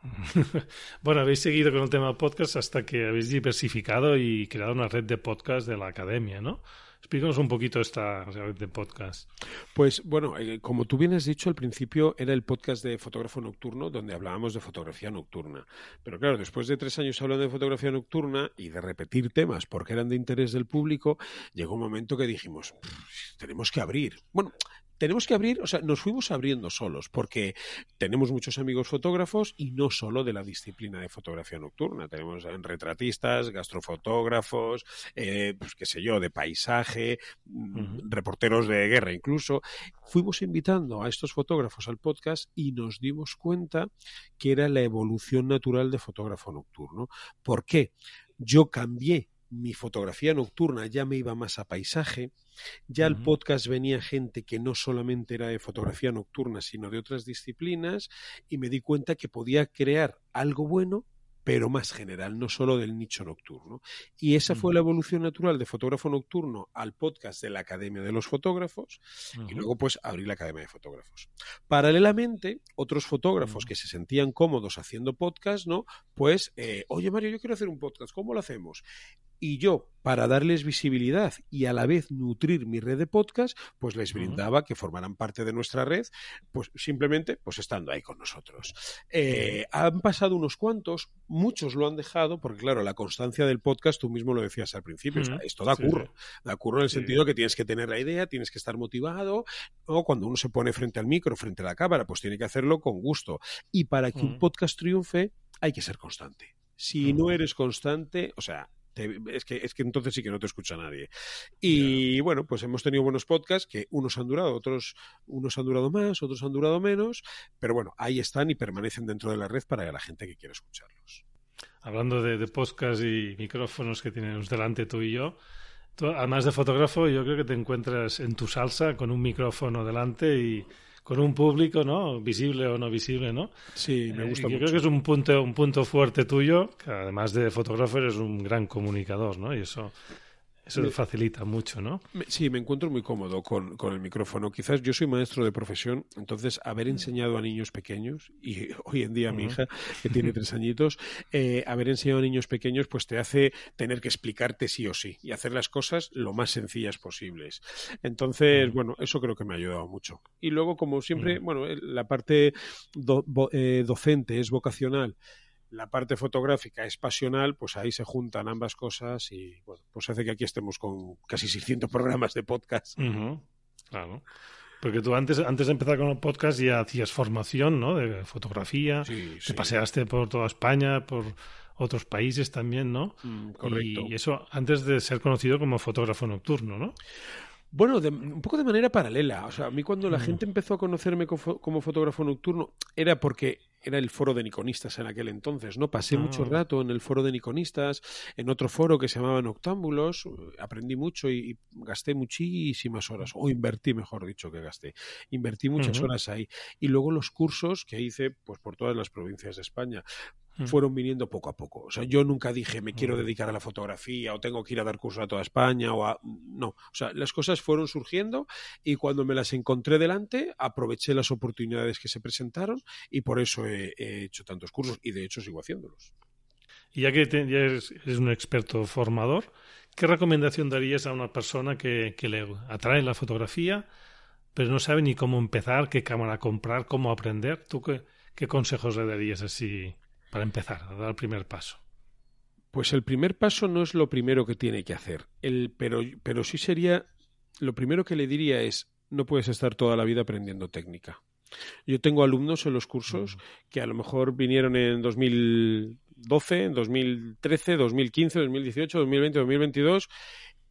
[SPEAKER 3] (laughs)
[SPEAKER 2] Bueno, habéis seguido con el tema podcast hasta que habéis diversificado y creado una red de podcast de la academia, ¿no? Explícanos un poquito esta red de podcast.
[SPEAKER 3] Pues bueno, eh, como tú bien has dicho, al principio era el podcast de fotógrafo nocturno donde hablábamos de fotografía nocturna. Pero claro, después de tres años hablando de fotografía nocturna y de repetir temas porque eran de interés del público, llegó un momento que dijimos, "Pff, tenemos que abrir. Bueno, tenemos que abrir, o sea, nos fuimos abriendo solos porque tenemos muchos amigos fotógrafos y no solo de la disciplina de fotografía nocturna. Tenemos eh, retratistas, gastrofotógrafos, eh, pues qué sé yo, de paisaje, mm, reporteros de guerra incluso. Fuimos invitando a estos fotógrafos al podcast y nos dimos cuenta que era la evolución natural de fotógrafo nocturno. ¿Por qué? Yo cambié mi fotografía nocturna, ya me iba más a paisaje, ya al podcast venía gente que no solamente era de fotografía nocturna, sino de otras disciplinas, y me di cuenta que podía crear algo bueno, pero más general, no solo del nicho nocturno. Y esa fue
[SPEAKER 2] Ujú.
[SPEAKER 3] la evolución natural de fotógrafo nocturno al podcast de la Academia de los Fotógrafos, y luego pues abrí la Academia de Fotógrafos. Paralelamente, otros fotógrafos que se sentían cómodos haciendo podcast, ¿no? Pues, eh, oye Mario, yo quiero hacer un podcast, ¿cómo lo hacemos? Y yo, para darles visibilidad y a la vez nutrir mi red de podcast, pues les brindaba que formaran parte de nuestra red, pues simplemente pues estando ahí con nosotros. Eh, han pasado unos cuantos, muchos lo han dejado, porque claro, la constancia del podcast, tú mismo lo decías al principio, o sea,
[SPEAKER 2] Ujú.
[SPEAKER 3] esto da
[SPEAKER 2] Sí,
[SPEAKER 3] curro, da curro en el
[SPEAKER 2] Sí.
[SPEAKER 3] sentido que tienes que tener la idea, tienes que estar motivado, o cuando uno se pone frente al micro, frente a la cámara, pues tiene que hacerlo con gusto. Y para que un
[SPEAKER 2] Ujú.
[SPEAKER 3] podcast triunfe, hay que ser constante. Si no
[SPEAKER 2] Ujú.
[SPEAKER 3] eres constante, o sea, te- es, que, es que entonces sí que no te escucha nadie. Y bueno, pues hemos tenido buenos podcasts que unos han durado, otros unos han durado más, otros han durado menos, pero bueno, ahí están y permanecen dentro de la red para la gente que quiera escucharlos.
[SPEAKER 2] Hablando de, de podcast y micrófonos que tenemos delante tú y yo, tú, además de fotógrafo, yo creo que te encuentras en tu salsa con un micrófono delante y con un público, ¿no? Visible o no visible, ¿no?
[SPEAKER 3] Sí, me
[SPEAKER 2] Eh,
[SPEAKER 3] gusta
[SPEAKER 2] yo
[SPEAKER 3] mucho.
[SPEAKER 2] creo que es un punto, un punto fuerte tuyo, que además de fotógrafo eres un gran comunicador, ¿no? Y eso, eso
[SPEAKER 3] Me-
[SPEAKER 2] facilita mucho, ¿no?
[SPEAKER 3] Me- Sí, me encuentro muy cómodo con, con el micrófono. Quizás yo soy maestro de profesión, entonces haber enseñado a niños pequeños, y (laughs) hoy en día mi hija, que tiene (laughs) tres añitos, eh, haber enseñado a niños pequeños, pues te hace tener que explicarte sí o sí y hacer las cosas lo más sencillas posibles. Entonces,
[SPEAKER 2] Ujú.
[SPEAKER 3] bueno, eso creo que me ha ayudado mucho. Y luego, como siempre,
[SPEAKER 2] Ujú.
[SPEAKER 3] bueno, la parte do- vo- eh, docente es vocacional. La parte fotográfica es pasional, pues ahí se juntan ambas cosas y bueno, pues hace que aquí estemos con casi 600 (laughs) programas de podcast.
[SPEAKER 2] Claro. Porque tú antes, antes de empezar con el podcast ya hacías formación, ¿no? De fotografía.
[SPEAKER 3] Sí,
[SPEAKER 2] Te
[SPEAKER 3] sí.
[SPEAKER 2] paseaste por toda España, por otros países también, ¿no?
[SPEAKER 3] Mm, correcto.
[SPEAKER 2] Y eso antes de ser conocido como fotógrafo nocturno, ¿no?
[SPEAKER 3] Bueno, de- un poco de manera paralela. O sea, a mí cuando la
[SPEAKER 2] Mm.
[SPEAKER 3] gente empezó a conocerme como fotógrafo nocturno era porque era el foro de Niconistas en aquel entonces, ¿no? Pasé
[SPEAKER 2] Ah.
[SPEAKER 3] mucho rato en el foro de Niconistas, en otro foro que se llamaba Noctámbulos, aprendí mucho y, y gasté muchísimas horas, o invertí, mejor dicho, que gasté. Invertí muchas
[SPEAKER 2] Ujú.
[SPEAKER 3] horas ahí. Y luego los cursos que hice, pues por todas las provincias de España.
[SPEAKER 2] Mm.
[SPEAKER 3] fueron viniendo poco a poco. O sea, yo nunca dije me quiero
[SPEAKER 2] Mm.
[SPEAKER 3] dedicar a la fotografía o tengo que ir a dar cursos a toda España o a... No, o sea, las cosas fueron surgiendo y cuando me las encontré delante aproveché las oportunidades que se presentaron y por eso he, he hecho tantos cursos y de hecho sigo haciéndolos.
[SPEAKER 2] Y ya que te- ya eres, eres un experto formador, ¿qué recomendación darías a una persona que, que le atrae la fotografía, pero no sabe ni cómo empezar, qué cámara comprar, cómo aprender? ¿Tú qué, qué consejos le darías así para empezar, a dar el primer paso?
[SPEAKER 3] Pues el primer paso no es lo primero que tiene que hacer, el, pero, pero sí sería, lo primero que le diría es, no puedes estar toda la vida aprendiendo técnica. Yo tengo alumnos en los cursos que a lo mejor vinieron en 2012, en 2013, 2015, 2018, 2020, 2022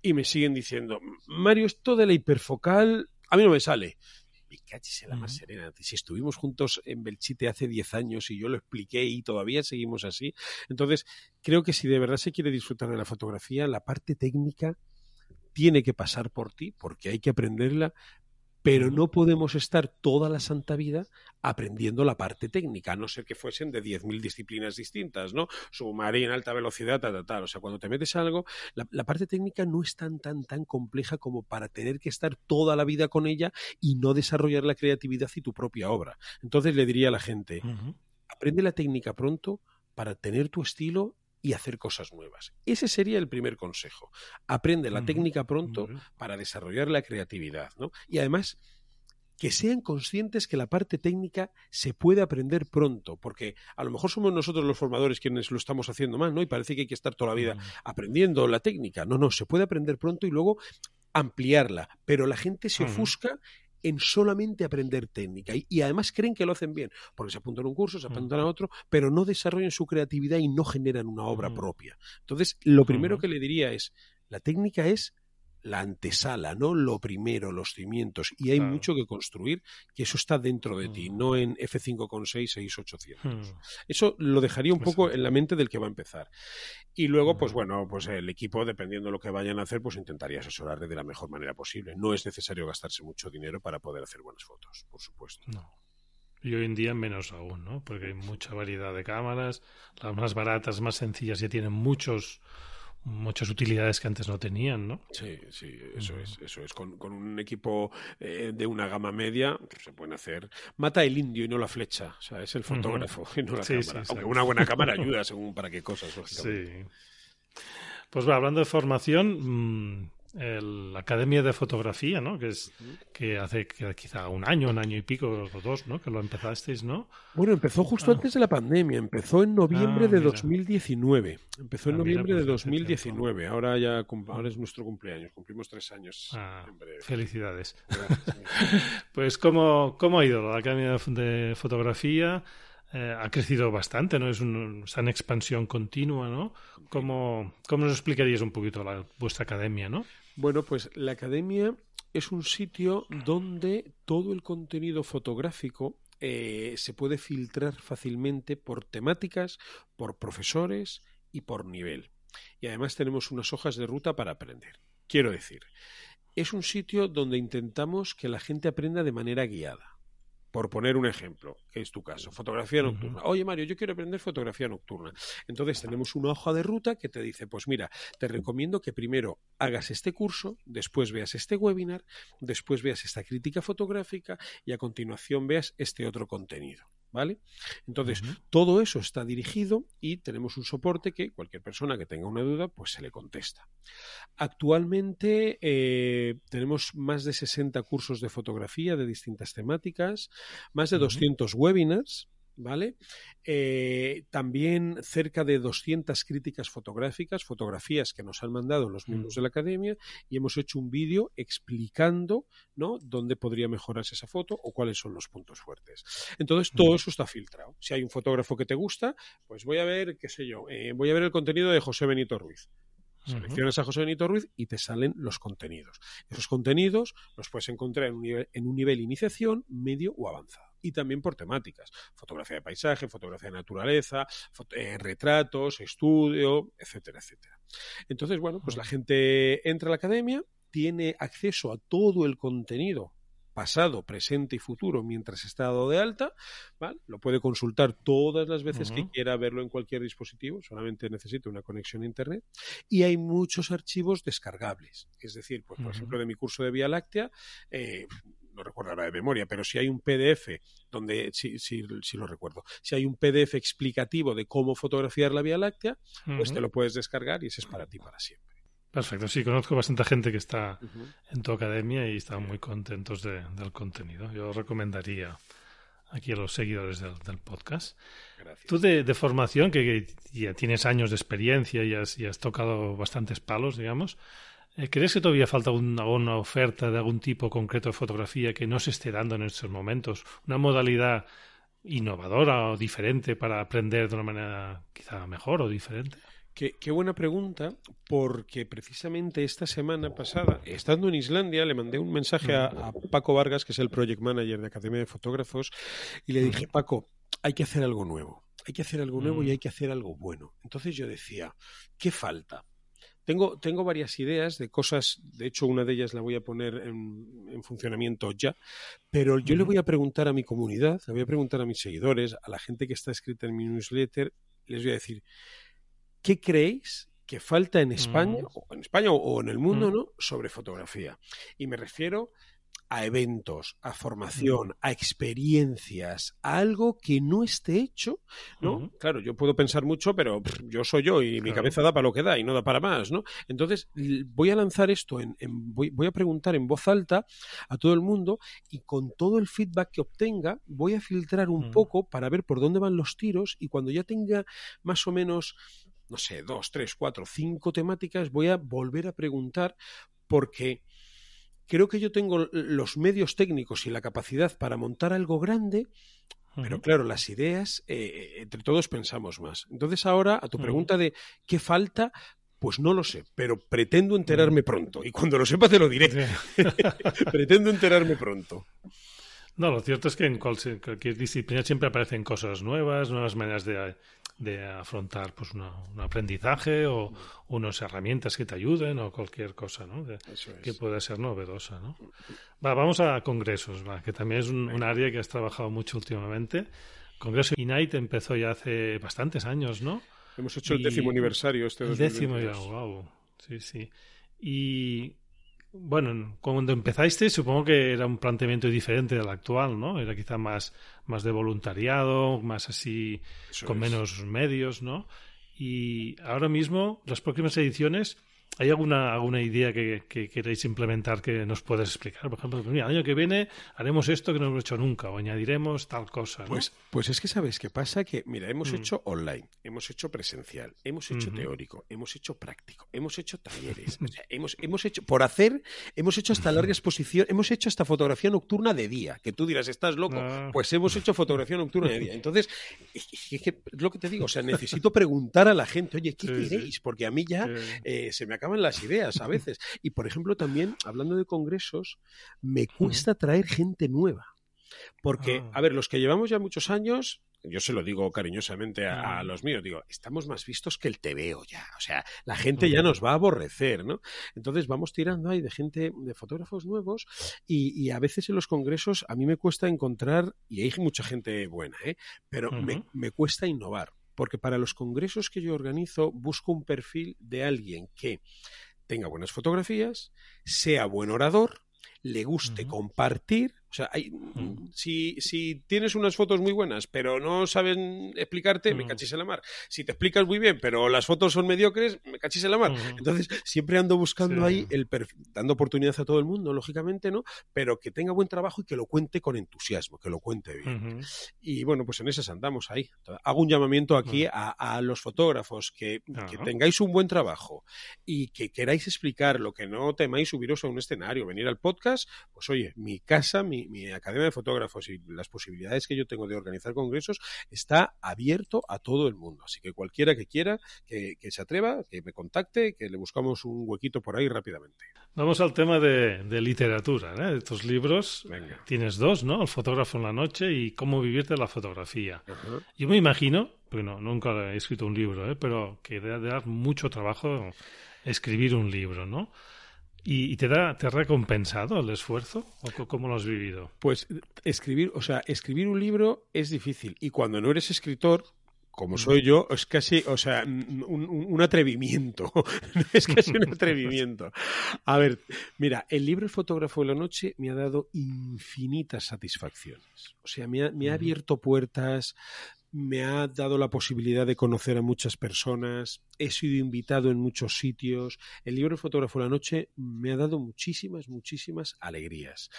[SPEAKER 3] y me siguen diciendo, Mario, esto de la hiperfocal a mí no me sale. Me cachis en la más serena. Si estuvimos juntos en Belchite hace 10 años y yo lo expliqué y todavía seguimos así. Entonces, creo que si de verdad se quiere disfrutar de la fotografía, la parte técnica tiene que pasar por ti porque hay que aprenderla, pero no podemos estar toda la santa vida aprendiendo la parte técnica, a no ser que fuesen de 10.000 disciplinas distintas, ¿no? Submarina, alta velocidad, tal, tal, tal. O sea, cuando te metes a algo, la, la, parte técnica no es tan, tan, tan compleja como para tener que estar toda la vida con ella y no desarrollar la creatividad y tu propia obra. Entonces le diría a la gente, uh -huh. aprende la técnica pronto para tener tu estilo y hacer cosas nuevas. Ese sería el primer consejo. Aprende la uh -huh. técnica pronto uh -huh. para desarrollar la creatividad, ¿no? Y además que sean conscientes que la parte técnica se puede aprender pronto, porque a lo mejor somos nosotros los formadores quienes lo estamos haciendo mal, ¿no? Y parece que hay que estar toda la vida aprendiendo la técnica. No, no, se puede aprender pronto y luego ampliarla, pero la gente se ofusca en solamente aprender técnica. Y, y, además creen que lo hacen bien, porque se apuntan a un curso, se apuntan a otro, pero no desarrollan su creatividad y no generan una obra propia. Entonces, lo primero que le diría es, la técnica es la antesala, no lo primero, los cimientos. Y hay claro. mucho que construir, que eso está dentro de mm. ti, no en F5.6, 6800. Mm. Eso lo dejaría un poco en la mente del que va a empezar. Y luego, pues bueno, pues el equipo, dependiendo de lo que vayan a hacer, pues intentaría asesorarle de la mejor manera posible. No es necesario gastarse mucho dinero para poder hacer buenas fotos, por supuesto.
[SPEAKER 2] No. Y hoy en día menos aún, ¿no? Porque hay mucha variedad de cámaras, las más baratas, más sencillas, ya tienen muchos muchas utilidades que antes no tenían, ¿no?
[SPEAKER 3] Sí, sí, eso es, eso es. Con, con un equipo eh, de una gama media pues, se pueden hacer. Mata el indio y no la flecha. O sea, es el fotógrafo uh -huh. y no la sí, cámara. Sí, Aunque una buena cámara ayuda según para qué cosas, lógicamente.
[SPEAKER 2] Sí. Pues va, hablando de formación, mmm, el, la Academia de Fotografía, ¿no? Que es que hace que quizá un año, un año y pico o dos, ¿no? Que lo empezasteis, ¿no?
[SPEAKER 3] Bueno, empezó justo ah. antes de la pandemia, empezó en noviembre ah, de 2019. Empezó en ah, noviembre mira, pues de 2019. Ahora ya ahora es nuestro cumpleaños, cumplimos tres años. en breve.
[SPEAKER 2] Felicidades. (laughs) pues ¿cómo, cómo ha ido la Academia de Fotografía? Eh, ha crecido bastante, ¿no? Es un, está en expansión continua, ¿no? ¿Cómo, cómo nos explicarías un poquito la, vuestra academia, no?
[SPEAKER 3] Bueno, pues la academia es un sitio donde todo el contenido fotográfico eh, se puede filtrar fácilmente por temáticas, por profesores y por nivel. Y además tenemos unas hojas de ruta para aprender. Quiero decir, es un sitio donde intentamos que la gente aprenda de manera guiada por poner un ejemplo, que es tu caso, fotografía nocturna. Oye, Mario, yo quiero aprender fotografía nocturna. Entonces tenemos una hoja de ruta que te dice, pues mira, te recomiendo que primero hagas este curso, después veas este webinar, después veas esta crítica fotográfica y a continuación veas este otro contenido. ¿Vale? Entonces, uh -huh. todo eso está dirigido y tenemos un soporte que cualquier persona que tenga una duda, pues se le contesta. Actualmente eh, tenemos más de 60 cursos de fotografía de distintas temáticas, más de uh -huh. 200 webinars, ¿vale? Eh, también cerca de 200 críticas fotográficas, fotografías que nos han mandado los miembros de la academia y hemos hecho un vídeo explicando, ¿no? Dónde podría mejorarse esa foto o cuáles son los puntos fuertes. Entonces, todo eso está filtrado. Si hay un fotógrafo que te gusta, pues voy a ver, qué sé yo, eh, voy a ver el contenido de José Benito Ruiz. Seleccionas a José Benito Ruiz y te salen los contenidos. Esos contenidos los puedes encontrar en un nivel, en un nivel iniciación, medio o avanzado y también por temáticas. Fotografía de paisaje, fotografía de naturaleza, eh, retratos, estudio, etcétera, etcétera. Entonces, bueno, pues la gente entra a la academia, tiene acceso a todo el contenido pasado, presente y futuro mientras está dado de alta, ¿vale? Lo puede consultar todas las veces uh -huh. que quiera verlo en cualquier dispositivo, solamente necesita una conexión a internet y hay muchos archivos descargables, es decir, pues por uh -huh. ejemplo de mi curso de Vía Láctea, eh, no recuerdo ahora de memoria, pero si hay un PDF donde, sí, sí, lo recuerdo, si hay un PDF explicativo de cómo fotografiar la Vía Láctea, uh -huh. pues te lo puedes descargar y ese es para ti para siempre.
[SPEAKER 2] Perfecto, sí, conozco bastante gente que está uh -huh. en tu academia y están muy contentos de, del contenido. Yo recomendaría aquí a los seguidores del, del podcast.
[SPEAKER 3] Gracias.
[SPEAKER 2] Tú de, de formación, que, que, ya tienes años de experiencia y has, y has tocado bastantes palos, digamos, ¿crees que todavía falta una, una oferta de algún tipo concreto de fotografía que no se esté dando en estos momentos? Una modalidad innovadora o diferente para aprender de una manera quizá mejor o diferente?
[SPEAKER 3] Qué, qué, buena pregunta, porque precisamente esta semana pasada, estando en Islandia, le mandé un mensaje a, a, Paco Vargas, que es el project manager de Academia de Fotógrafos, y le dije, Paco, hay que hacer algo nuevo, hay que hacer algo nuevo y hay que hacer algo bueno. Entonces yo decía, ¿qué falta? Tengo, tengo varias ideas de cosas, de hecho una de ellas la voy a poner en, en funcionamiento ya, pero yo le voy a preguntar a mi comunidad, le voy a preguntar a mis seguidores, a la gente que está escrita en mi newsletter, les voy a decir, ¿qué creéis que falta en España, o en España o en el mundo, ¿no? sobre fotografía? Y me refiero a eventos, a formación, a experiencias, a algo que no esté hecho, ¿no? Claro, yo puedo pensar mucho, pero yo soy yo y mi cabeza da para lo que da y no da para más, ¿no? Entonces, voy a lanzar esto, en, voy, a preguntar en voz alta a todo el mundo y con todo el feedback que obtenga, voy a filtrar un poco para ver por dónde van los tiros y cuando ya tenga más o menos no sé, dos, tres, cuatro, cinco temáticas, voy a volver a preguntar porque creo que yo tengo los medios técnicos y la capacidad para montar algo grande, pero claro, las ideas, eh, entre todos pensamos más. Entonces ahora, a tu pregunta de qué falta, pues no lo sé, pero pretendo enterarme pronto. Y cuando lo sepa te lo diré. (laughs) pretendo enterarme pronto.
[SPEAKER 2] No, lo cierto es que en cualquier disciplina siempre aparecen cosas nuevas, nuevas maneras de, de afrontar pues un aprendizaje o unas herramientas que te ayuden o cualquier cosa ¿no? que pueda ser novedosa. ¿no? Va, vamos a congresos, va, que también es un, área que has trabajado mucho últimamente. Congreso INAIT empezó ya hace bastantes años, ¿no?
[SPEAKER 3] Hemos hecho el décimo aniversario este
[SPEAKER 2] El décimo ya, wow. Sí, sí. Y bueno, cuando empezaste supongo que era un planteamiento diferente del actual, ¿no? Era quizá más, más de voluntariado, más así, con menos medios, ¿no? Y ahora mismo, las próximas ediciones ¿Hay alguna, alguna idea que, queréis implementar que nos puedas explicar? Por ejemplo, el año que viene haremos esto que no hemos hecho nunca o añadiremos tal cosa.
[SPEAKER 3] Pues, pues es que sabes qué pasa, que mira, hemos mm. hecho online, hemos hecho presencial, hemos hecho teórico, hemos hecho práctico, hemos hecho talleres, (laughs) hemos, hemos hecho, por hacer, hemos hecho hasta larga exposición, hemos hecho hasta fotografía nocturna de día, que tú dirás, estás loco, ah. pues hemos hecho fotografía nocturna de día. Entonces, es, que, lo que te digo, o sea, necesito preguntar a la gente, oye, ¿qué queréis? Porque a mí ya eh, se me acaban las ideas a veces. Y, por ejemplo, también, hablando de congresos, me cuesta traer gente nueva. Porque, ah. a ver, los que llevamos ya muchos años, yo se lo digo cariñosamente a, ah. los míos, digo, estamos más vistos que el TVO ya, o sea, la gente ya nos va a aborrecer, ¿no? Entonces vamos tirando ahí de gente, de fotógrafos nuevos y, a veces en los congresos a mí me cuesta encontrar, y hay mucha gente buena, ¿eh? Pero me, me cuesta innovar porque para los congresos que yo organizo busco un perfil de alguien que tenga buenas fotografías, sea buen orador, le guste compartir o sea, hay, mm. si, si, tienes unas fotos muy buenas, pero no saben explicarte, me cachis en la mar. Si te explicas muy bien, pero las fotos son mediocres, me cachis en la mar. Entonces, siempre ando buscando ahí, el dando oportunidad a todo el mundo, lógicamente, ¿no? Pero que tenga buen trabajo y que lo cuente con entusiasmo, que lo cuente bien. Y bueno, pues en esas andamos ahí. Hago un llamamiento aquí a, a, los fotógrafos que, que, tengáis un buen trabajo y que queráis explicar lo que no temáis subiros a un escenario, venir al podcast, pues oye, mi casa, mi mi, academia de fotógrafos y las posibilidades que yo tengo de organizar congresos está abierto a todo el mundo. Así que cualquiera que quiera, que, se atreva, que me contacte, que le buscamos un huequito por ahí rápidamente.
[SPEAKER 2] Vamos al tema de, literatura, ¿eh? de estos libros. Tienes dos, ¿no? El fotógrafo en la noche y cómo vivirte la fotografía. Yo me imagino, porque nunca he escrito un libro, ¿eh? pero que debe dar mucho trabajo escribir un libro, ¿no? ¿Y, te, da, te ha recompensado el esfuerzo? ¿O cómo lo has vivido?
[SPEAKER 3] Pues escribir, o sea, escribir un libro es difícil. Y cuando no eres escritor, como mm. soy yo, es casi, o sea, un, atrevimiento. (laughs) es casi un atrevimiento. A ver, mira, el libro El fotógrafo de la noche me ha dado infinitas satisfacciones. O sea, me ha, me ha abierto puertas, me ha dado la posibilidad de conocer a muchas personas, he sido invitado en muchos sitios. El libro Fotógrafo de la Noche me ha dado muchísimas, muchísimas alegrías.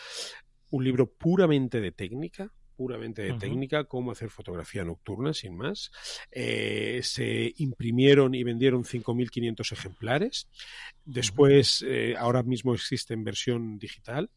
[SPEAKER 3] Un libro puramente de técnica, puramente de técnica, cómo hacer fotografía nocturna, sin más. Eh, se imprimieron y vendieron 5.500 ejemplares. Después, eh, ahora mismo existe en versión digital.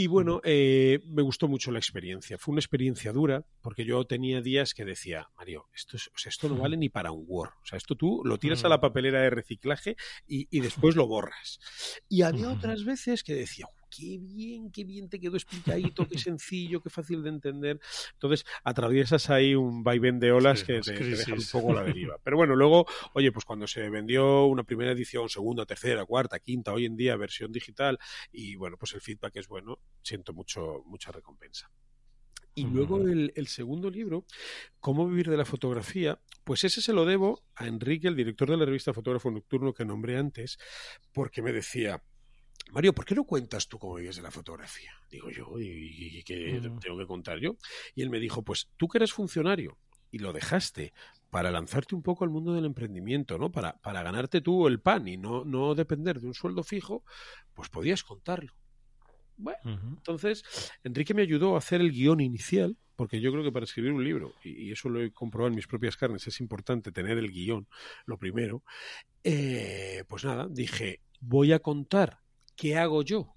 [SPEAKER 3] Y bueno, eh, me gustó mucho la experiencia. Fue una experiencia dura, porque yo tenía días que decía, Mario, esto, es, o sea, esto no vale ni para un Word. O sea, esto tú lo tiras a la papelera de reciclaje y, después lo borras. Y había otras veces que decía, qué bien, qué bien te quedó explicadito, qué sencillo, qué fácil de entender. Entonces, atraviesas ahí un vaivén de olas que te, te dejan un poco la deriva. Pero bueno, luego, oye, pues cuando se vendió una primera edición, segunda, tercera, cuarta, quinta, hoy en día versión digital, y bueno, pues el feedback es bueno, siento mucho, mucha recompensa. Y luego el, el, segundo libro, Cómo vivir de la fotografía, pues ese se lo debo a Enrique, el director de la revista Fotógrafo Nocturno que nombré antes, porque me decía, Mario, ¿por qué no cuentas tú cómo vives de la fotografía? Digo yo, ¿y, y qué tengo que contar yo? Y él me dijo, pues tú que eres funcionario y lo dejaste para lanzarte un poco al mundo del emprendimiento, ¿no? Para, para ganarte tú el pan y no, no depender de un sueldo fijo, pues podías contarlo. Bueno, uh -huh. entonces Enrique me ayudó a hacer el guion inicial, porque yo creo que para escribir un libro, y, y eso lo he comprobado en mis propias carnes, es importante tener el guion, lo primero. Eh, pues nada, dije, voy a contar qué hago yo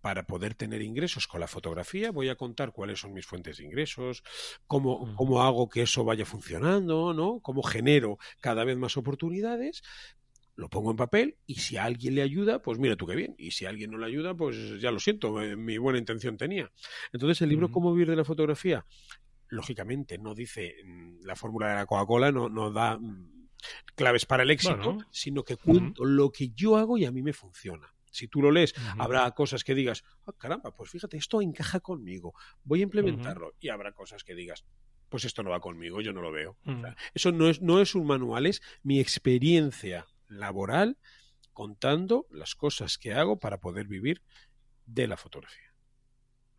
[SPEAKER 3] para poder tener ingresos con la fotografía, voy a contar cuáles son mis fuentes de ingresos, cómo, cómo hago que eso vaya funcionando, ¿no? Cómo genero cada vez más oportunidades, lo pongo en papel y si a alguien le ayuda, pues mira tú qué bien. Y si a alguien no le ayuda, pues ya lo siento, eh, mi buena intención tenía. Entonces el libro uh -huh. Cómo vivir de la fotografía, lógicamente no dice mm, la fórmula de la Coca-Cola, no, no da mm, claves para el éxito, bueno. sino que cuento uh -huh. lo que yo hago y a mí me funciona. Si tú lo lees, uh -huh. habrá cosas que digas, oh, caramba, pues fíjate, esto encaja conmigo, voy a implementarlo. Uh -huh. Y habrá cosas que digas, pues esto no va conmigo, yo no lo veo. Uh -huh. o sea, eso no es, no es un manual, es mi experiencia laboral contando las cosas que hago para poder vivir de la fotografía.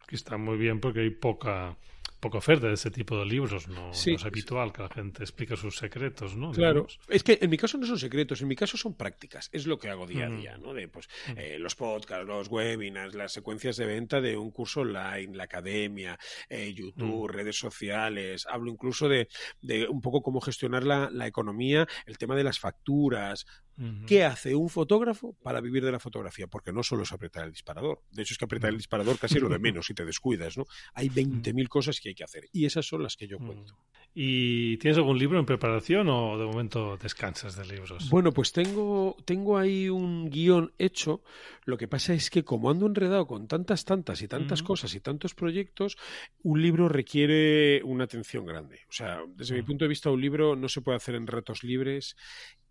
[SPEAKER 2] Que está muy bien porque hay poca poca oferta de ese tipo de libros, no, sí, no es habitual sí. que la gente explique sus secretos, ¿no?
[SPEAKER 3] Claro, Digamos. es que en mi caso no son secretos, en mi caso son prácticas, es lo que hago día a mm. día, ¿no? De pues mm. eh, los podcasts, los webinars, las secuencias de venta de un curso online, la academia, eh, YouTube, mm. redes sociales, hablo incluso de, de, un poco cómo gestionar la, la economía, el tema de las facturas, Uh -huh. ¿Qué hace un fotógrafo para vivir de la fotografía? Porque no solo es apretar el disparador. De hecho, es que apretar el disparador casi es lo de menos si te descuidas, ¿no? Hay 20.000 cosas que hay que hacer y esas son las que yo cuento.
[SPEAKER 2] ¿Y tienes algún libro en preparación o de momento descansas de libros?
[SPEAKER 3] Bueno, pues tengo, tengo ahí un guion hecho. Lo que pasa es que como ando enredado con tantas, tantas y tantas uh -huh. cosas y tantos proyectos, un libro requiere una atención grande. O sea, desde uh -huh. mi punto de vista, un libro no se puede hacer en retos libres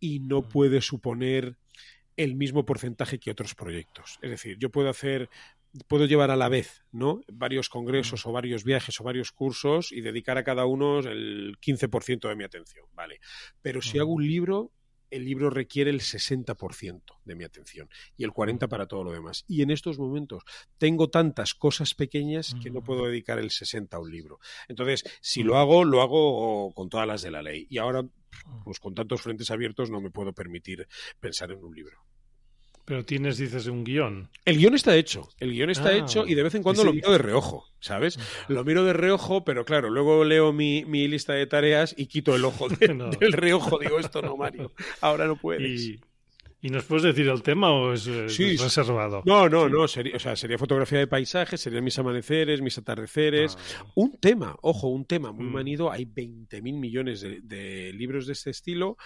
[SPEAKER 3] y no puede suponer el mismo porcentaje que otros proyectos. Es decir, yo puedo hacer puedo llevar a la vez ¿no? varios congresos o varios viajes o varios cursos y dedicar a cada uno el 15% de mi atención, ¿vale? Pero si hago un libro, el libro requiere el 60% de mi atención y el 40% para todo lo demás. Y en estos momentos tengo tantas cosas pequeñas que no puedo dedicar el 60% a un libro. Entonces, si lo hago, lo hago con todas las de la ley. Y ahora, pues con tantos frentes abiertos, no me puedo permitir pensar en un libro.
[SPEAKER 2] Pero tienes, dices, un guion.
[SPEAKER 3] El guion está hecho. El guion está ah, hecho y de vez en cuando sí, lo miro de reojo, ¿sabes? Lo miro de reojo, pero claro, luego leo mi, mi lista de tareas y quito el ojo de, (laughs) no. del reojo. Digo, esto no, Mario. Ahora no puedes.
[SPEAKER 2] Y... ¿Y nos puedes decir el tema o es, sí, reservado?
[SPEAKER 3] No, no, no. Sería, o sea, sería fotografía de paisajes, serían mis amaneceres, mis atardeceres. Ah, un tema, ojo, un tema muy mm. manido. Hay 20.000 millones de, de, libros de este estilo,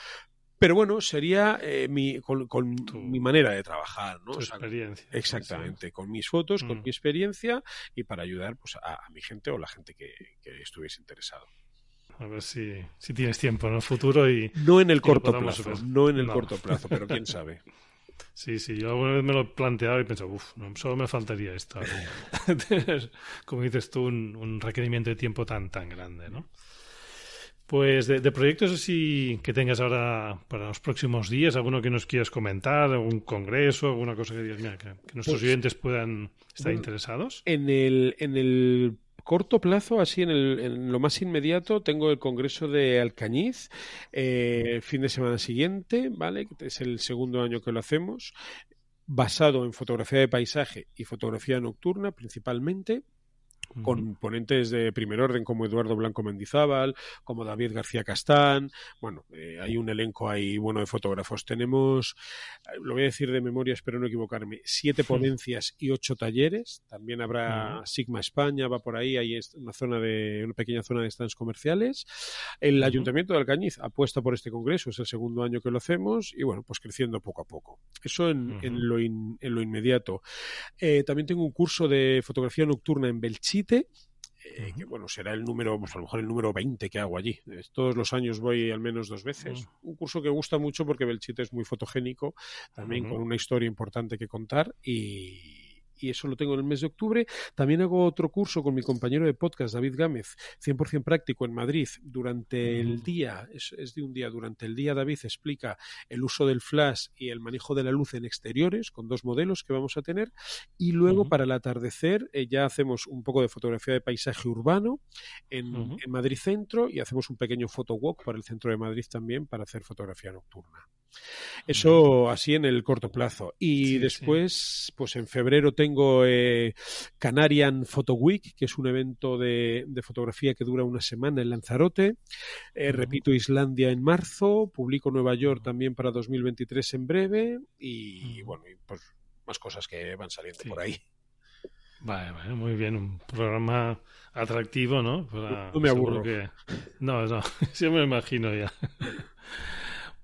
[SPEAKER 3] pero bueno, sería eh, mi, con, con tu, mi manera de trabajar, ¿no?
[SPEAKER 2] Tu o sea, experiencia.
[SPEAKER 3] Exactamente, sí. con mis fotos, mm. con mi experiencia y para ayudar pues, a, a mi gente o la gente que, que, estuviese interesado.
[SPEAKER 2] A ver si, si tienes tiempo en el futuro y...
[SPEAKER 3] No en el corto plazo, ver. no en el no. corto plazo, pero quién sabe. (laughs)
[SPEAKER 2] Sí, sí, yo alguna vez me lo he planteado y he pensado, uff, no, solo me faltaría esto. (laughs) Como dices tú, un, un requerimiento de tiempo tan, tan grande, ¿no? Pues de, de, proyectos así que tengas ahora para los próximos días, alguno que nos quieras comentar, algún congreso, alguna cosa que digas, mira, que, que nuestros pues, oyentes puedan estar bueno, interesados.
[SPEAKER 3] En el, en el corto plazo, así en, el, en, lo más inmediato, tengo el congreso de Alcañiz, eh, el fin de semana siguiente, ¿vale? Es el segundo año que lo hacemos, basado en fotografía de paisaje y fotografía nocturna principalmente con ponentes de primer orden como Eduardo Blanco Mendizábal, como David García Castán. Bueno, eh, hay un elenco ahí bueno de fotógrafos. Tenemos, eh, lo voy a decir de memoria, espero no equivocarme, siete ponencias y ocho talleres. También habrá Sigma España, va por ahí, hay una zona de, una pequeña zona de stands comerciales. El Ayuntamiento de Alcañiz apuesta por este congreso, es el segundo año que lo hacemos y bueno, pues creciendo poco a poco. Eso en, en, lo, en lo, inmediato. Eh, también tengo un curso de fotografía nocturna en Eh, que bueno, será el número, pues a lo mejor el número 20 que hago allí. Todos los años voy al menos dos veces. Un curso que gusta mucho porque Belchite es muy fotogénico, también con una historia importante que contar y y eso lo tengo en el mes de octubre. También hago otro curso con mi compañero de podcast, David Gámez, 100% práctico en Madrid. Durante el día, es, de un día, durante el día David explica el uso del flash y el manejo de la luz en exteriores con dos modelos que vamos a tener. Y luego para el atardecer eh, ya hacemos un poco de fotografía de paisaje urbano en, en Madrid Centro y hacemos un pequeño photowalk para el centro de Madrid también para hacer fotografía nocturna. Eso así en el corto plazo. Y después, pues en febrero tengo eh, Canarian Photo Week, que es un evento de, fotografía que dura una semana en Lanzarote. Eh, repito, Islandia en marzo. Publico Nueva York también para 2023 en breve. Y bueno, pues más cosas que van saliendo por ahí.
[SPEAKER 2] Vale, muy bien. Un programa atractivo, ¿no?
[SPEAKER 3] no me aburro.
[SPEAKER 2] No, no, (laughs) sí me imagino ya. (laughs)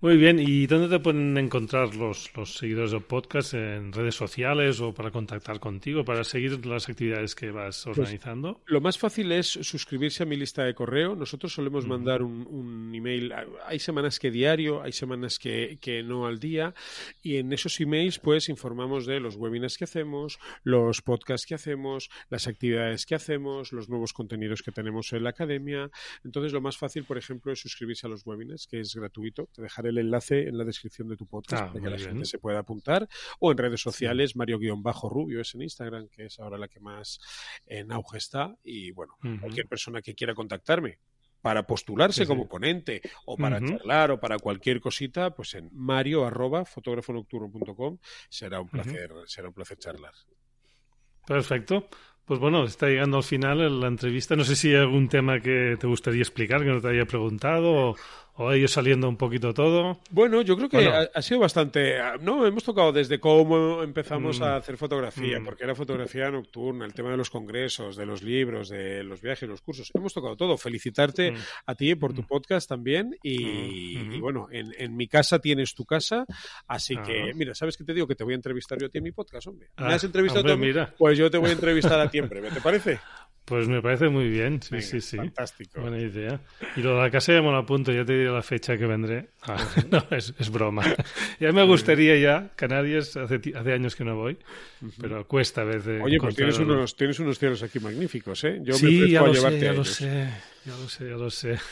[SPEAKER 2] Muy bien, ¿y dónde te pueden encontrar los, los seguidores del podcast? ¿En redes sociales o para contactar contigo, para seguir las actividades que vas pues, organizando?
[SPEAKER 3] lo más fácil es suscribirse a mi lista de correo. Nosotros solemos mandar un, un, email. Hay semanas que diario, hay semanas que, que, no al día. Y en esos emails, pues informamos de los webinars que hacemos, los podcasts que hacemos, las actividades que hacemos, los nuevos contenidos que tenemos en la academia. Entonces, lo más fácil, por ejemplo, es suscribirse a los webinars, que es gratuito. Te dejaré el enlace en la descripción de tu podcast ah, para que la gente se pueda apuntar. O en redes sociales, Mario-Rubio es en Instagram, que es ahora la que más en auge está. Y bueno, cualquier persona que quiera contactarme, para postularse como ponente o para charlar o para cualquier cosita, pues en mario arroba fotógrafonocturno.com será un placer, será un placer charlar.
[SPEAKER 2] Perfecto. Pues bueno, está llegando al final la entrevista. No sé si hay algún tema que te gustaría explicar que no te haya preguntado o, ¿O ellos saliendo un poquito todo?
[SPEAKER 3] Bueno, yo creo que ha, sido bastante... No, hemos tocado desde cómo empezamos a mm. hacer fotografía, mm. porque era fotografía nocturna, el tema de los congresos, de los libros, de los viajes, los cursos. Hemos tocado todo. Felicitarte mm. a ti por tu podcast también. Y, bueno, en, mi casa tienes tu casa, así que, mira, ¿sabes qué te digo? Que te voy a entrevistar yo a ti en mi podcast, hombre. ¿Me ah, has entrevistado a Mira. Pues yo te voy a entrevistar a ti en (laughs) breve, ¿te parece?
[SPEAKER 2] Pues me parece muy bien, sí, sí, sí.
[SPEAKER 3] Fantástico.
[SPEAKER 2] Buena idea. Y lo de la casa ya me lo apunto, ya te diré la fecha que vendré. Ah, (laughs) no, es, es, broma. (laughs) Ya me gustaría ya, Canarias, hace, hace años que no voy, pero cuesta a veces.
[SPEAKER 3] Oye, pues tienes unos, tienes unos cielos aquí magníficos, ¿eh?
[SPEAKER 2] Yo sí, me ya a lo sé, ya lo sé, ya lo sé, ya lo sé. (laughs)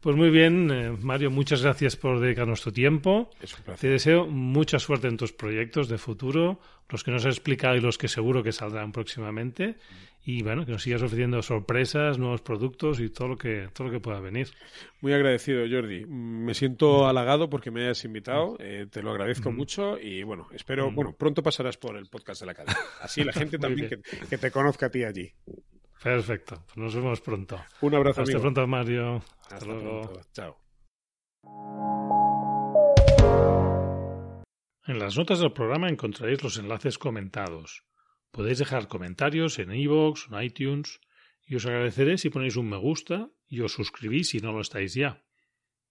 [SPEAKER 2] Pues muy bien, eh, Mario, muchas gracias por dedicarnos tu tiempo. Te deseo mucha suerte en tus proyectos de futuro, los que nos has explicado y los que seguro que saldrán próximamente y bueno, que nos sigas ofreciendo sorpresas, nuevos productos y todo lo que todo lo que pueda venir.
[SPEAKER 3] Muy agradecido, Jordi. Me siento halagado porque me hayas invitado, eh, te lo agradezco mucho y bueno, espero, bueno, pronto pasarás por el podcast de la cadena. Así la (laughs) gente también que, te conozca a ti allí.
[SPEAKER 2] Perfecto, pues nos vemos pronto.
[SPEAKER 3] Un abrazo.
[SPEAKER 2] Hasta pronto, Mario. Hasta, luego.
[SPEAKER 3] Chao.
[SPEAKER 2] En las notas del programa encontraréis los enlaces comentados. Podéis dejar comentarios en iVoox, en iTunes, y os agradeceré si ponéis un me gusta y os suscribís si no lo estáis ya.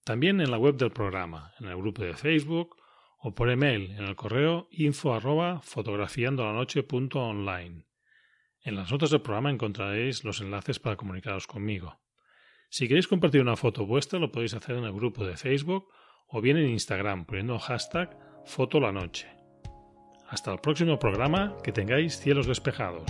[SPEAKER 2] También en la web del programa, en el grupo de Facebook o por email en el correo info arroba fotografiandolanoche.online. En las notas del programa encontraréis los enlaces para comunicaros conmigo. Si queréis compartir una foto vuestra lo podéis hacer en el grupo de Facebook o bien en Instagram poniendo hashtag fotolanoche. Hasta el próximo programa, que tengáis cielos despejados.